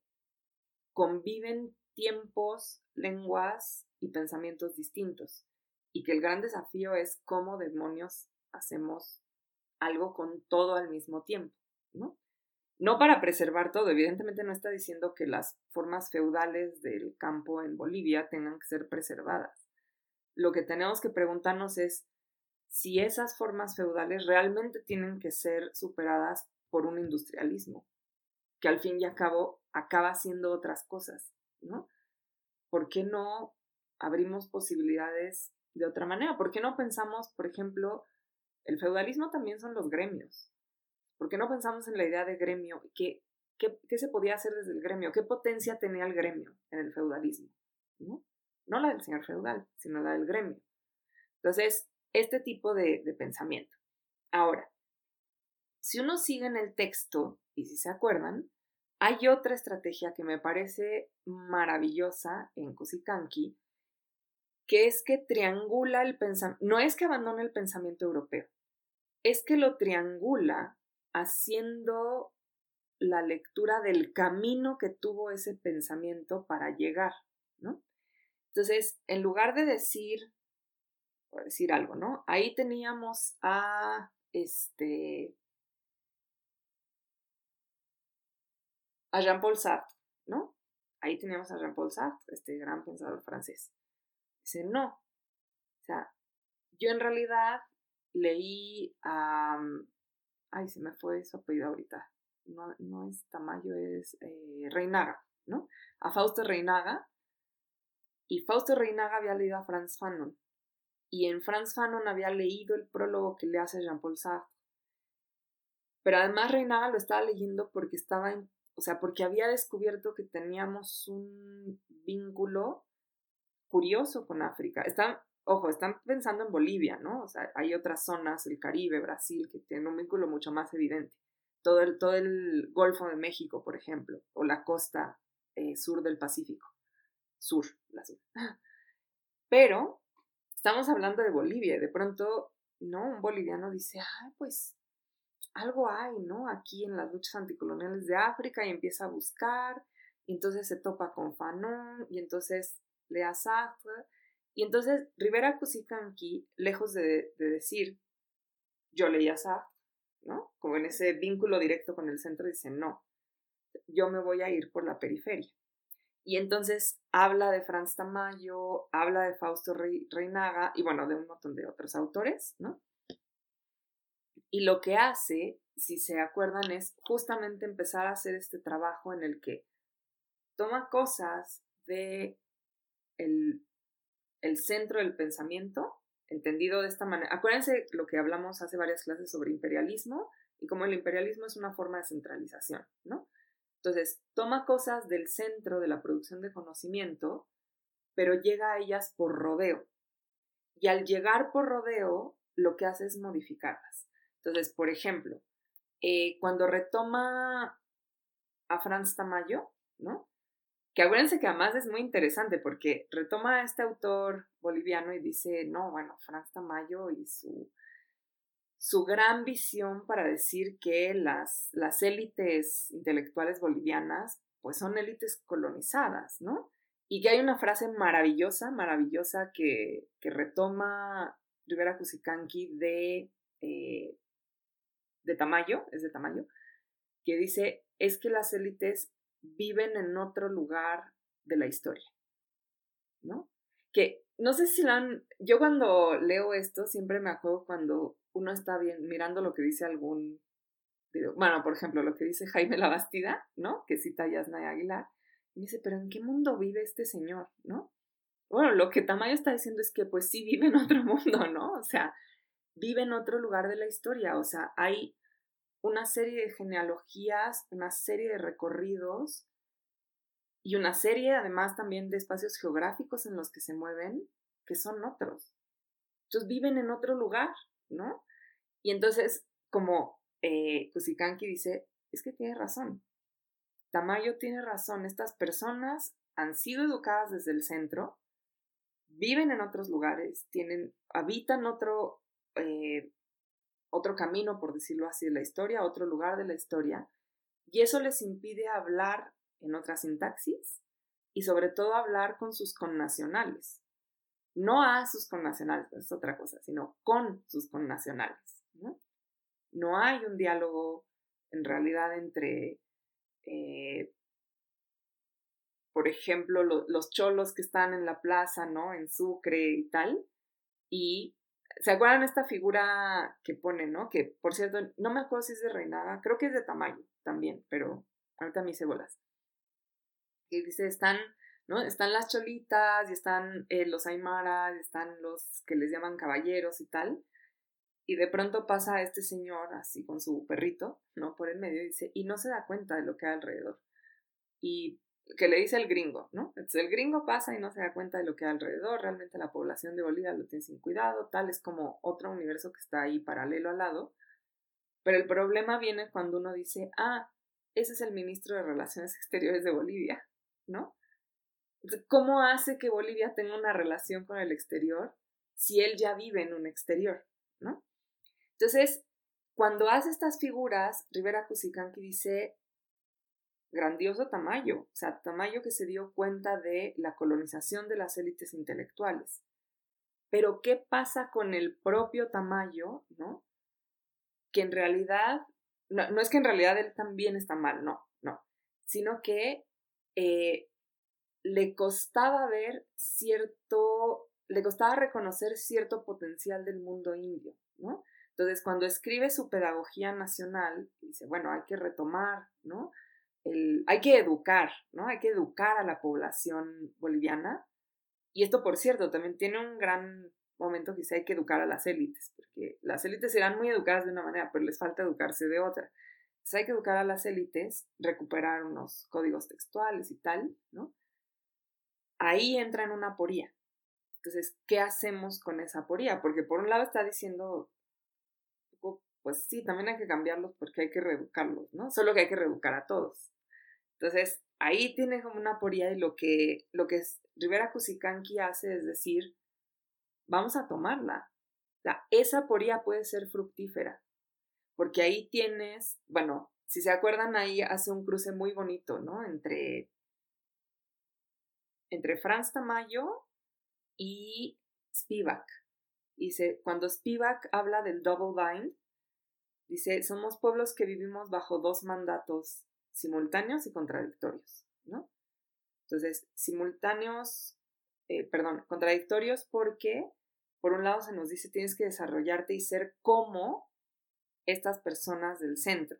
conviven tiempos, lenguas y pensamientos distintos. Y que el gran desafío es cómo demonios hacemos algo con todo al mismo tiempo, ¿no? no para preservar todo, evidentemente no está diciendo que las formas feudales del campo en Bolivia tengan que ser preservadas. Lo que tenemos que preguntarnos es si esas formas feudales realmente tienen que ser superadas por un industrialismo, que al fin y al cabo acaba siendo otras cosas, ¿no? ¿Por qué no abrimos posibilidades de otra manera? ¿Por qué no pensamos, por ejemplo, el feudalismo también son los gremios? ¿Por qué no pensamos en la idea de gremio? ¿Qué, qué, se podía hacer desde el gremio? ¿Qué potencia tenía el gremio en el feudalismo? ¿no? No la del señor feudal, sino la del gremio. Entonces, este tipo de, pensamiento. Ahora, si uno sigue en el texto, y si se acuerdan, hay otra estrategia que me parece maravillosa en Kusikanki, que es que triangula el pensamiento, no es que abandone el pensamiento europeo, es que lo triangula haciendo la lectura del camino que tuvo ese pensamiento para llegar, ¿no? Entonces, en lugar de decir, por decir algo, ¿no? Ahí teníamos a este a Jean-Paul Sartre, ¿no? Ahí teníamos a Jean-Paul Sartre, este gran pensador francés. Dice, no. O sea, yo en realidad leí a... ay, se me fue su apellido ahorita. No, no es Tamayo, es eh, Reinaga, ¿no? A Fausto Reinaga. Y Fausto Reinaga había leído a Franz Fanon. Y en Franz Fanon había leído el prólogo que le hace Jean-Paul Sartre. Pero además Reinaga lo estaba leyendo porque estaba en o sea, porque había descubierto que teníamos un vínculo curioso con África. Están, ojo, están pensando en Bolivia, ¿no? O sea, hay otras zonas, el Caribe, Brasil, que tienen un vínculo mucho más evidente. Todo el, todo el Golfo de México, por ejemplo, o la costa eh, sur del Pacífico. Sur, la sur. Pero estamos hablando de Bolivia y de pronto, ¿no? Un boliviano dice, ah, pues algo hay, ¿no? Aquí en las luchas anticoloniales de África y empieza a buscar, entonces se topa con Fanon, y entonces le Sartre, y entonces Rivera Cusicanqui, lejos de, decir, yo leí a ¿no? Como en ese vínculo directo con el centro, dice, no, yo me voy a ir por la periferia. Y entonces habla de Franz Tamayo, habla de Fausto Reinaga y bueno, de un montón de otros autores, ¿no? Y lo que hace, si se acuerdan, es justamente empezar a hacer este trabajo en el que toma cosas de el, el centro del pensamiento, entendido de esta manera. Acuérdense lo que hablamos hace varias clases sobre imperialismo y cómo el imperialismo es una forma de centralización, ¿no? Entonces, toma cosas del centro de la producción de conocimiento, pero llega a ellas por rodeo. Y al llegar por rodeo, lo que hace es modificarlas. Entonces, por ejemplo, eh, cuando retoma a Franz Tamayo, ¿no? Que acuérdense que además es muy interesante porque retoma a este autor boliviano y dice, no, bueno, Franz Tamayo y su, su gran visión para decir que las, las élites intelectuales bolivianas pues son élites colonizadas, ¿no? Y que hay una frase maravillosa, maravillosa que, que retoma Rivera Cusicanqui de eh, de Tamayo, es de Tamayo, que dice, es que las élites viven en otro lugar de la historia, ¿no? Que no sé si lo han, yo cuando leo esto siempre me acuerdo cuando uno está bien mirando lo que dice algún bueno, por ejemplo, lo que dice Jaime Labastida, ¿no? Que cita Yasna Aguilar, y dice, pero ¿en qué mundo vive este señor, no? Bueno, lo que Tamayo está diciendo es que pues sí vive en otro mundo, ¿no? O sea, vive en otro lugar de la historia, o sea, hay una serie de genealogías, una serie de recorridos y una serie además también de espacios geográficos en los que se mueven que son otros. Entonces viven en otro lugar, ¿no? Y entonces, como eh, Kusikanki dice, es que tiene razón. Tamayo tiene razón. Estas personas han sido educadas desde el centro, viven en otros lugares, tienen, habitan otro, eh, otro camino, por decirlo así, de la historia, otro lugar de la historia, y eso les impide hablar en otra sintaxis y sobre todo hablar con sus connacionales. No a sus connacionales, es otra cosa, sino con sus connacionales. No, no hay un diálogo en realidad entre, eh, por ejemplo, los cholos que están en la plaza, ¿no? En Sucre y tal, y ¿Se acuerdan esta figura que pone, no? Que, por cierto, no me acuerdo si es de Reinaga, creo que es de tamaño también, pero ahorita me hice bolas. Que dice, están ¿no? Están las cholitas y están eh, los aymaras, están los que les llaman caballeros y tal. Y de pronto pasa este señor así con su perrito, ¿no? Por el medio y dice, y no se da cuenta de lo que hay alrededor. Y que le dice el gringo, ¿no? Entonces el gringo pasa y no se da cuenta de lo que hay alrededor, realmente la población de Bolivia lo tiene sin cuidado, tal es como otro universo que está ahí paralelo al lado. Pero el problema viene cuando uno dice, ah, ese es el ministro de Relaciones Exteriores de Bolivia, ¿no? ¿Cómo hace que Bolivia tenga una relación con el exterior si él ya vive en un exterior, ¿no? Entonces, cuando hace estas figuras, Rivera Cusicanqui dice, grandioso Tamayo, o sea, Tamayo que se dio cuenta de la colonización de las élites intelectuales. Pero, ¿qué pasa con el propio Tamayo, no? Que en realidad, no, es que en realidad él también está mal, no, no, sino que eh, le costaba ver cierto, le costaba reconocer cierto potencial del mundo indio, ¿no? Entonces, cuando escribe su pedagogía nacional, dice, bueno, hay que retomar, ¿no? El, hay que educar, ¿no? Hay que educar a la población boliviana. Y esto, por cierto, también tiene un gran momento que dice hay que educar a las élites, porque las élites serán muy educadas de una manera, pero les falta educarse de otra. Entonces hay que educar a las élites, recuperar unos códigos textuales y tal, ¿no? Ahí entra en una aporía. Entonces, ¿qué hacemos con esa aporía? Porque por un lado está diciendo, pues sí, también hay que cambiarlos porque hay que reeducarlos, ¿no? Solo que hay que reeducar a todos. Entonces, ahí tiene como una aporía y lo que, lo que Rivera Cusicanqui hace es decir, vamos a tomarla. O esa aporía puede ser fructífera, porque ahí tienes, bueno, si se acuerdan, ahí hace un cruce muy bonito, ¿no? Entre entre Franz Tamayo y Spivak. Dice, cuando Spivak habla del double bind, dice, somos pueblos que vivimos bajo dos mandatos simultáneos y contradictorios, ¿no? Entonces, simultáneos, eh, perdón, contradictorios porque, por un lado, se nos dice tienes que desarrollarte y ser como estas personas del centro.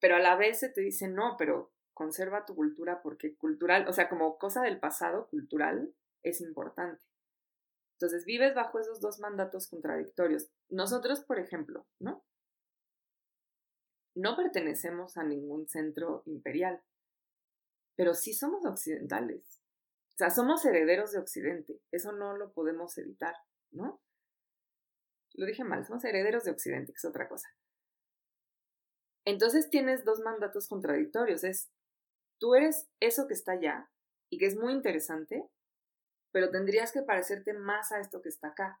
Pero a la vez se te dice, no, pero conserva tu cultura porque cultural, o sea, como cosa del pasado cultural es importante. Entonces vives bajo esos dos mandatos contradictorios. Nosotros, por ejemplo, ¿no? No pertenecemos a ningún centro imperial, pero sí somos occidentales. O sea, somos herederos de Occidente. Eso no lo podemos evitar, ¿no? Lo dije mal, somos herederos de Occidente, que es otra cosa. Entonces tienes dos mandatos contradictorios. Es Tú eres eso que está allá y que es muy interesante, pero tendrías que parecerte más a esto que está acá.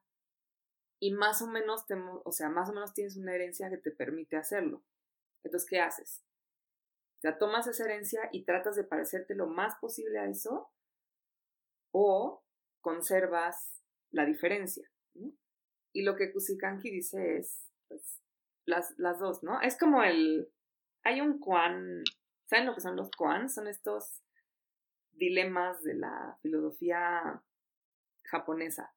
Y más o menos, o sea, más o menos tienes una herencia que te permite hacerlo. Entonces, ¿qué haces? O sea, tomas esa herencia y tratas de parecerte lo más posible a eso o conservas la diferencia. Y lo que Kusikanki dice es, pues, las, las dos, ¿no? Es como el, hay un Kwan ¿Saben lo que son los koans? Son estos dilemas de la filosofía japonesa.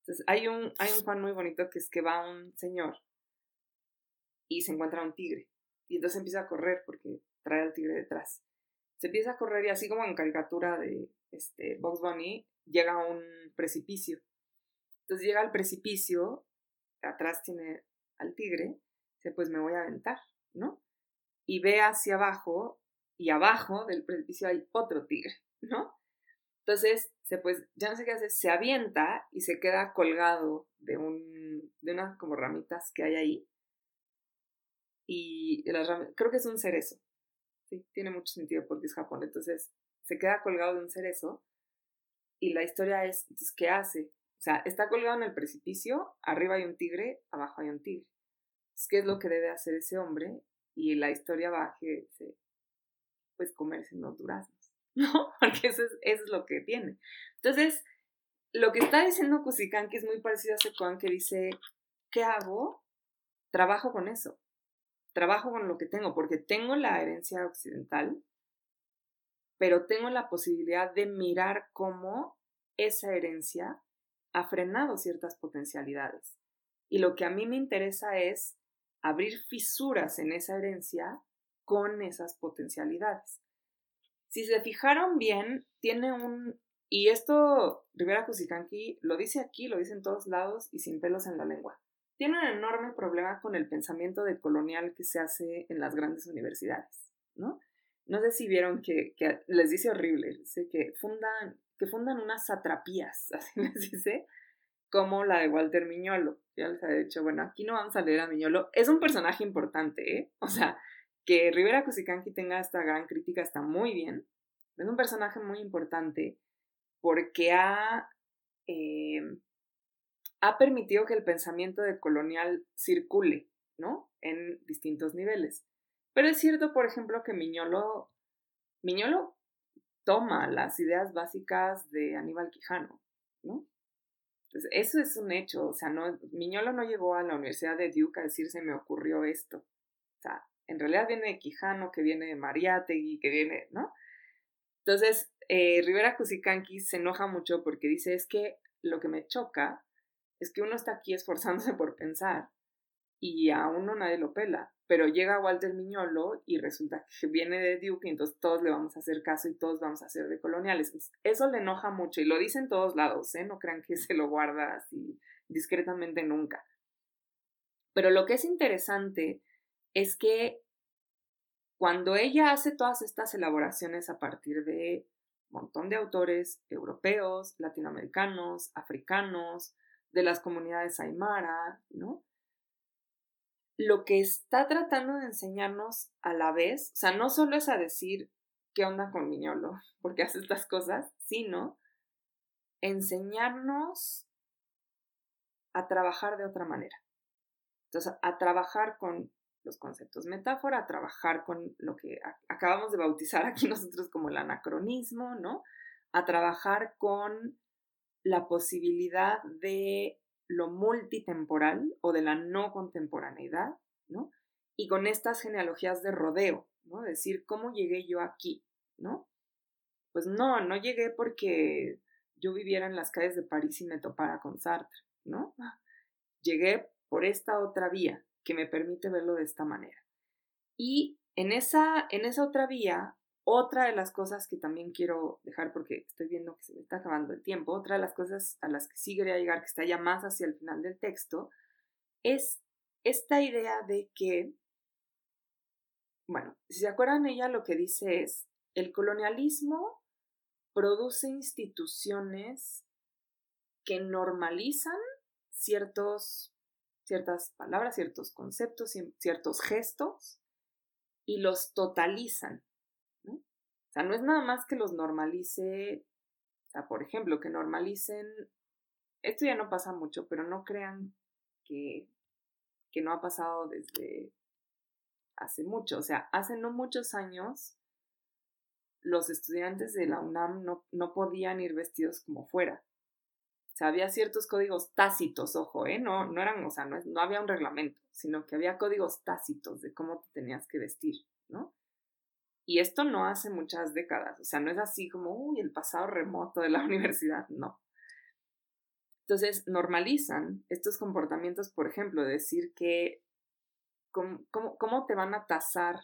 Entonces, hay un, hay un muy bonito que es que va un señor y se encuentra un tigre. Y entonces empieza a correr porque trae al tigre detrás. Se empieza a correr y así como en caricatura de este, Box Bunny, llega a un precipicio. Entonces llega al precipicio, atrás tiene al tigre, dice, pues me voy a aventar, ¿no? Y ve hacia abajo y abajo del precipicio hay otro tigre, ¿no? Entonces, se, pues, ya no sé qué hace, se avienta y se queda colgado de, un, de unas como ramitas que hay ahí. Y las creo que es un cerezo. Sí, tiene mucho sentido porque es Japón. Entonces, se queda colgado de un cerezo. Y la historia es, entonces, ¿qué hace? O sea, está colgado en el precipicio, arriba hay un tigre, abajo hay un tigre. ¿Qué es lo que debe hacer ese hombre? Y la historia va a que se, pues comerse unos duraznos, ¿no? Porque eso es, eso es lo que tiene. Entonces, lo que está diciendo Kusikan, que es muy parecido a Secuan, que dice, ¿qué hago? Trabajo con eso. Trabajo con lo que tengo, porque tengo la herencia occidental, pero tengo la posibilidad de mirar cómo esa herencia ha frenado ciertas potencialidades. Y lo que a mí me interesa es abrir fisuras en esa herencia con esas potencialidades. Si se fijaron bien, tiene un... Y esto Rivera Cusicanqui lo dice aquí, lo dice en todos lados y sin pelos en la lengua. Tiene un enorme problema con el pensamiento de colonial que se hace en las grandes universidades, ¿no? No sé si vieron que, les dice horrible, dice que fundan, que fundan unas satrapías, así les dice, como la de Walter Miñolo. Ya les he dicho, bueno, aquí no vamos a leer a Miñolo. Es un personaje importante, ¿eh? O sea, que Rivera Cusicanqui tenga esta gran crítica está muy bien. Es un personaje muy importante porque ha, eh, ha permitido que el pensamiento de colonial circule, ¿no? En distintos niveles. Pero es cierto, por ejemplo, que Miñolo, Miñolo toma las ideas básicas de Aníbal Quijano, ¿no? Entonces, eso es un hecho, o sea, no, Miñolo no llegó a la Universidad de Duke a decir se me ocurrió esto. O sea, en realidad viene de Quijano, que viene de Mariátegui, que viene, ¿no? Entonces, eh, Rivera Cusicanqui se enoja mucho porque dice, es que lo que me choca es que uno está aquí esforzándose por pensar y a uno nadie lo pela pero llega Walter Miñolo y resulta que viene de Duke y entonces todos le vamos a hacer caso y todos vamos a ser de coloniales. Eso le enoja mucho y lo dice en todos lados, ¿eh? No crean que se lo guarda así discretamente nunca. Pero lo que es interesante es que cuando ella hace todas estas elaboraciones a partir de un montón de autores europeos, latinoamericanos, africanos, de las comunidades aymara, ¿no? Lo que está tratando de enseñarnos a la vez, o sea, no solo es a decir qué onda con Miñolo, porque hace estas cosas, sino enseñarnos a trabajar de otra manera. Entonces, a trabajar con los conceptos metáfora, a trabajar con lo que acabamos de bautizar aquí nosotros como el anacronismo, ¿no? A trabajar con la posibilidad de lo multitemporal o de la no contemporaneidad, ¿no? Y con estas genealogías de rodeo, ¿no? Decir, ¿cómo llegué yo aquí, ¿no? Pues no, no llegué porque yo viviera en las calles de París y me topara con Sartre, ¿no? Llegué por esta otra vía que me permite verlo de esta manera. Y en esa, en esa otra vía otra de las cosas que también quiero dejar, porque estoy viendo que se me está acabando el tiempo, otra de las cosas a las que sí quería llegar, que está ya más hacia el final del texto, es esta idea de que, bueno, si se acuerdan ella lo que dice es, el colonialismo produce instituciones que normalizan ciertos, ciertas palabras, ciertos conceptos, ciertos gestos y los totalizan sea, no es nada más que los normalice, o sea, por ejemplo, que normalicen, esto ya no pasa mucho, pero no crean que, que no ha pasado desde hace mucho. O sea, hace no muchos años los estudiantes de la UNAM no, no podían ir vestidos como fuera. O sea, había ciertos códigos tácitos, ojo, ¿eh? No, no eran, o sea, no, no había un reglamento, sino que había códigos tácitos de cómo te tenías que vestir, ¿no? Y esto no hace muchas décadas, o sea, no es así como, uy, el pasado remoto de la universidad, no. Entonces, normalizan estos comportamientos, por ejemplo, decir que, ¿cómo, cómo, te van a tasar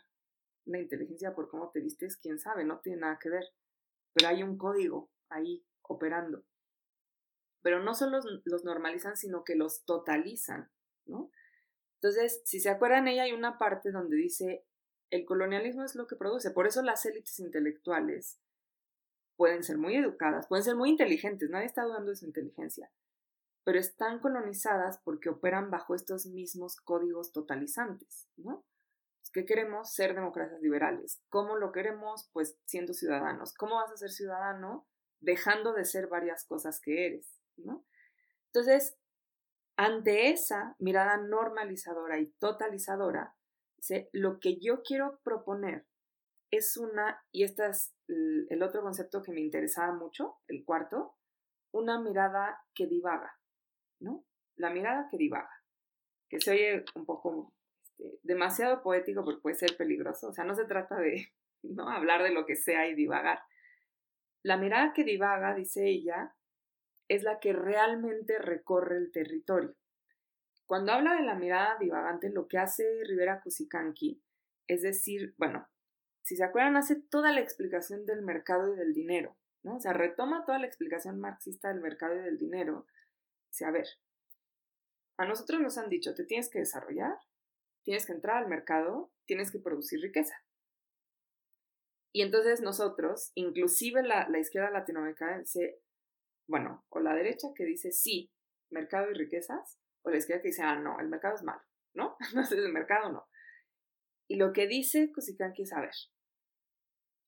la inteligencia por cómo te vistes? ¿Quién sabe? No tiene nada que ver. Pero hay un código ahí operando. Pero no solo los, normalizan, sino que los totalizan, ¿no? Entonces, si se acuerdan, ella hay una parte donde dice, el colonialismo es lo que produce. Por eso las élites intelectuales pueden ser muy educadas, pueden ser muy inteligentes, nadie está dudando de su inteligencia, pero están colonizadas porque operan bajo estos mismos códigos totalizantes, ¿no? ¿Qué queremos? Ser democracias liberales. ¿Cómo lo queremos? Pues siendo ciudadanos. ¿Cómo vas a ser ciudadano? Dejando de ser varias cosas que eres, ¿no? Entonces, ante esa mirada normalizadora y totalizadora, lo que yo quiero proponer es una, y este es el otro concepto que me interesaba mucho, el cuarto, una mirada que divaga, ¿no? La mirada que divaga, que se oye un poco este, demasiado poético porque puede ser peligroso, o sea, no se trata de ¿no? hablar de lo que sea y divagar. La mirada que divaga, dice ella, es la que realmente recorre el territorio. Cuando habla de la mirada divagante, lo que hace Rivera Cusicanqui es decir, bueno, si se acuerdan, hace toda la explicación del mercado y del dinero, ¿no? O sea, retoma toda la explicación marxista del mercado y del dinero. Dice, a ver, a nosotros nos han dicho, te tienes que desarrollar, tienes que entrar al mercado, tienes que producir riqueza. Y entonces nosotros, inclusive la, la izquierda latinoamericana dice, bueno, o la derecha que dice sí, mercado y riquezas, o la izquierda que dice, ah, no, el mercado es malo, ¿no? Entonces el mercado no. Y lo que dice Kusikanki es, a ver,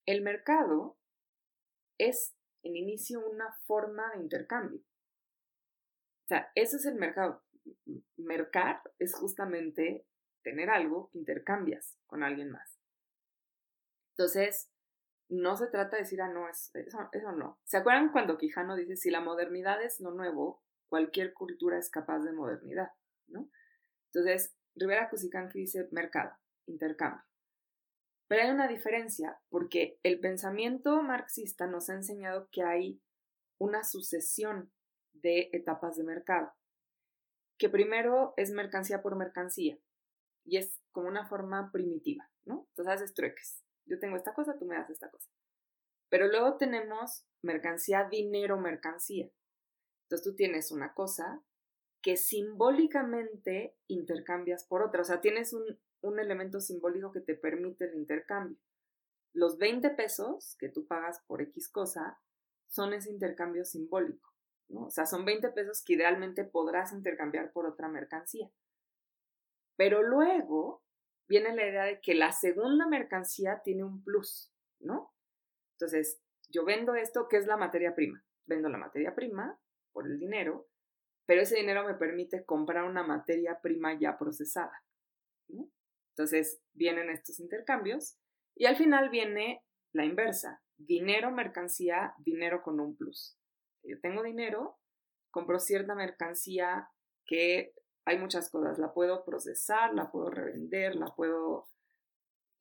el mercado es en inicio una forma de intercambio. O sea, eso es el mercado. Mercar es justamente tener algo que intercambias con alguien más. Entonces, no se trata de decir, ah, no, eso, eso no. ¿Se acuerdan cuando Quijano dice, si la modernidad es lo nuevo, cualquier cultura es capaz de modernidad, ¿no? Entonces, Rivera Cusicanqui dice mercado, intercambio. Pero hay una diferencia, porque el pensamiento marxista nos ha enseñado que hay una sucesión de etapas de mercado, que primero es mercancía por mercancía, y es como una forma primitiva, ¿no? Entonces haces trueques. Yo tengo esta cosa, tú me das esta cosa. Pero luego tenemos mercancía, dinero, mercancía. Entonces tú tienes una cosa que simbólicamente intercambias por otra. O sea, tienes un, un elemento simbólico que te permite el intercambio. Los 20 pesos que tú pagas por X cosa son ese intercambio simbólico. ¿no? O sea, son 20 pesos que idealmente podrás intercambiar por otra mercancía. Pero luego viene la idea de que la segunda mercancía tiene un plus, ¿no? Entonces, yo vendo esto, que es la materia prima. Vendo la materia prima por el dinero, pero ese dinero me permite comprar una materia prima ya procesada, ¿no? Entonces, vienen estos intercambios y al final viene la inversa, dinero, mercancía, dinero con un plus. Yo tengo dinero, compro cierta mercancía que hay muchas cosas. La puedo procesar, la puedo revender, la puedo...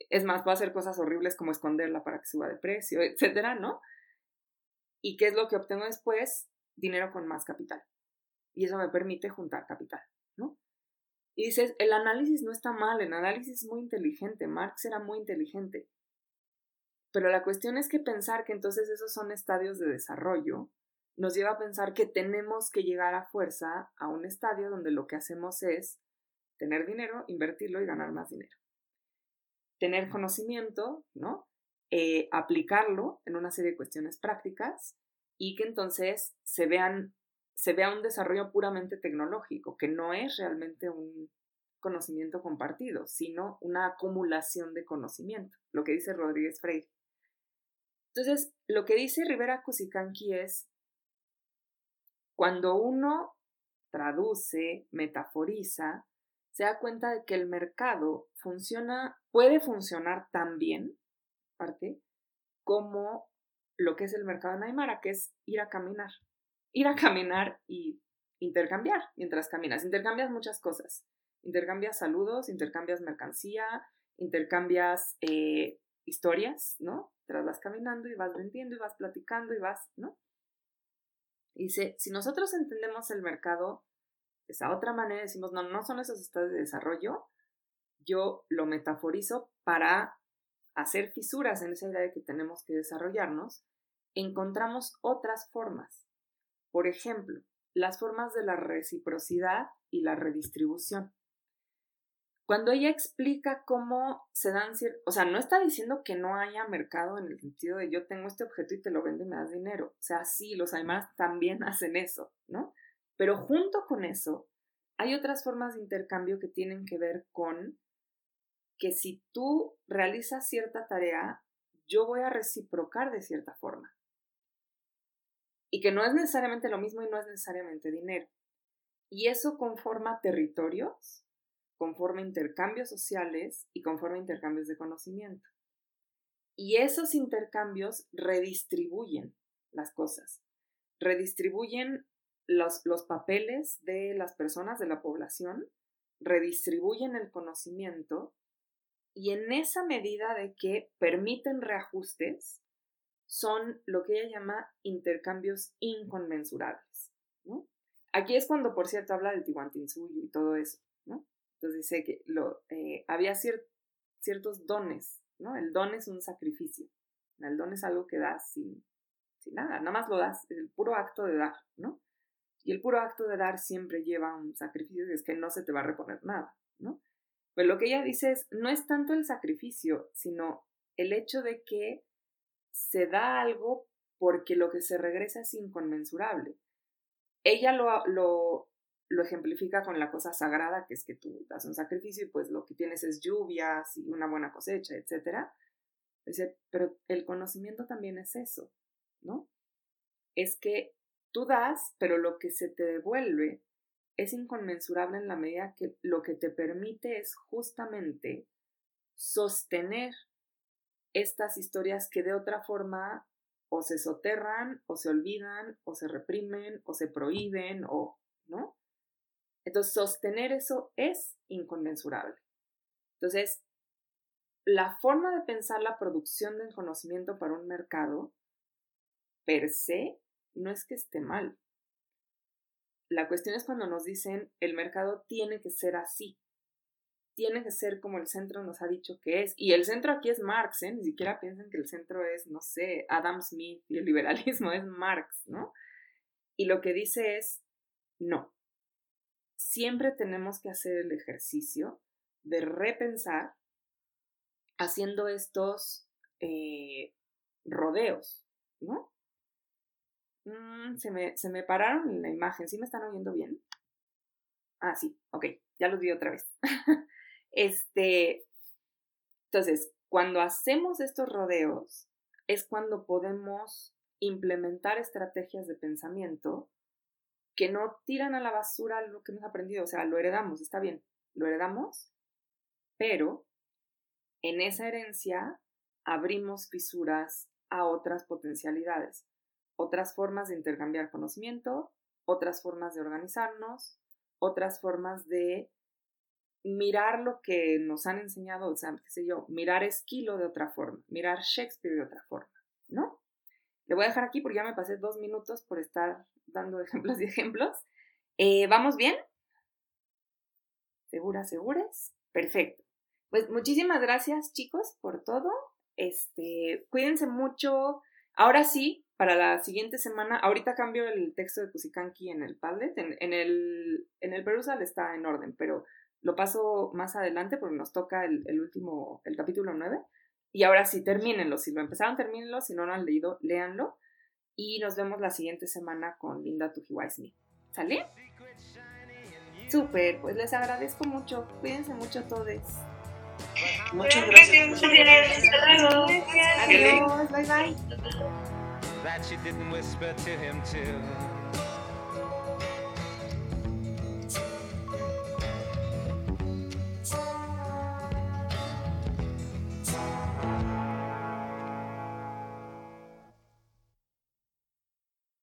Es más, puedo hacer cosas horribles como esconderla para que suba de precio, etcétera, ¿no? ¿Y qué es lo que obtengo después? Dinero con más capital. Y eso me permite juntar capital, ¿no? Y dices, el análisis no está mal, el análisis es muy inteligente, Marx era muy inteligente. Pero la cuestión es que pensar que entonces esos son estadios de desarrollo nos lleva a pensar que tenemos que llegar a fuerza a un estadio donde lo que hacemos es tener dinero, invertirlo y ganar más dinero. Tener conocimiento, ¿no? Eh, aplicarlo en una serie de cuestiones prácticas y que entonces se vean se vea un desarrollo puramente tecnológico, que no es realmente un conocimiento compartido, sino una acumulación de conocimiento, lo que dice Rodríguez Freire. Entonces, lo que dice Rivera Cusicanqui es cuando uno traduce, metaforiza, se da cuenta de que el mercado funciona, puede funcionar tan bien, parte, como lo que es el mercado en Aymara, que es ir a caminar. Ir a caminar y intercambiar mientras caminas. Intercambias muchas cosas. Intercambias saludos, intercambias mercancía, intercambias eh, historias, ¿no? Tras vas caminando y vas vendiendo y vas platicando y vas, ¿no? Dice, si nosotros entendemos el mercado de esa otra manera, decimos, no, no son esos estados de desarrollo, yo lo metaforizo para hacer fisuras en esa idea de que tenemos que desarrollarnos, encontramos otras formas. Por ejemplo, las formas de la reciprocidad y la redistribución. Cuando ella explica cómo se dan o sea, no está diciendo que no haya mercado en el sentido de yo tengo este objeto y te lo vendo y me das dinero. O sea, sí, los además también hacen eso, ¿no? Pero junto con eso, hay otras formas de intercambio que tienen que ver con que si tú realizas cierta tarea, yo voy a reciprocar de cierta forma. Y que no es necesariamente lo mismo y no es necesariamente dinero. Y eso conforma territorios conforme intercambios sociales y conforme intercambios de conocimiento. Y esos intercambios redistribuyen las cosas, redistribuyen los, los papeles de las personas de la población, redistribuyen el conocimiento y en esa medida de que permiten reajustes, son lo que ella llama intercambios inconmensurables. Aquí es cuando, por cierto, habla del Tihuantinsuyo y todo eso. ¿no? Entonces dice que lo, eh, había ciertos dones ¿no? El don es un sacrificio. El don es algo que das sin, sin nada, nada más lo das, el puro acto de dar, ¿no? Y el puro acto de dar siempre lleva un sacrificio, y es que no se te va a reponer nada, ¿no? Pues lo que ella dice es, no es tanto el sacrificio, sino el hecho de que se da algo porque lo que se regresa es inconmensurable. Ella lo, lo, ejemplifica con la cosa sagrada, que es que tú das un sacrificio y pues lo que tienes es lluvias y una buena cosecha, etc. Pero el conocimiento también es eso, ¿no? Es que tú das, pero lo que se te devuelve es inconmensurable en la medida que lo que te permite es justamente sostener estas historias que de otra forma o se soterran, o se olvidan, o se reprimen, o se prohíben, o, ¿no? Entonces, sostener eso es inconmensurable. Entonces, la forma de pensar la producción del conocimiento para un mercado, per se, no es que esté mal. La cuestión es cuando nos dicen el mercado tiene que ser así, tiene que ser como el centro nos ha dicho que es. Y el centro aquí es Marx, ¿eh? Ni siquiera piensen que el centro es, no sé, Adam Smith y el liberalismo es Marx, ¿no? Y lo que dice es, no. Siempre tenemos que hacer el ejercicio de repensar haciendo estos eh, rodeos, ¿no? Mm, se, me, se me pararon en la imagen, ¿sí me están oyendo bien? Ah, sí, ok, ya los vi otra vez. este, entonces, cuando hacemos estos rodeos, es cuando podemos implementar estrategias de pensamiento que no tiran a la basura lo que hemos aprendido, o sea, lo heredamos, está bien, lo heredamos, pero en esa herencia abrimos fisuras a otras potencialidades otras formas de intercambiar conocimiento, otras formas de organizarnos, otras formas de mirar lo que nos han enseñado, o sea, qué sé yo, mirar Esquilo de otra forma, mirar Shakespeare de otra forma, ¿no? Le voy a dejar aquí porque ya me pasé dos minutos por estar dando ejemplos y ejemplos. Eh, ¿Vamos bien? ¿Seguras, seguras? Perfecto. Pues muchísimas gracias, chicos, por todo. Este, cuídense mucho. Ahora sí, para la siguiente semana, ahorita cambio el texto de Kusikanki en el Padlet, en, el, en el Perusal está en orden, pero lo paso más adelante porque nos toca el, último, el capítulo 9. Y ahora sí, termínenlo. Si lo empezaron, termínenlo. Si no lo han leído, léanlo. Y nos vemos la siguiente semana con Linda Tujiwaismi. ¿Sale? Súper, pues les agradezco mucho. Cuídense mucho todos. Muchas gracias. Adiós, bye bye. That she didn't whisper to him too.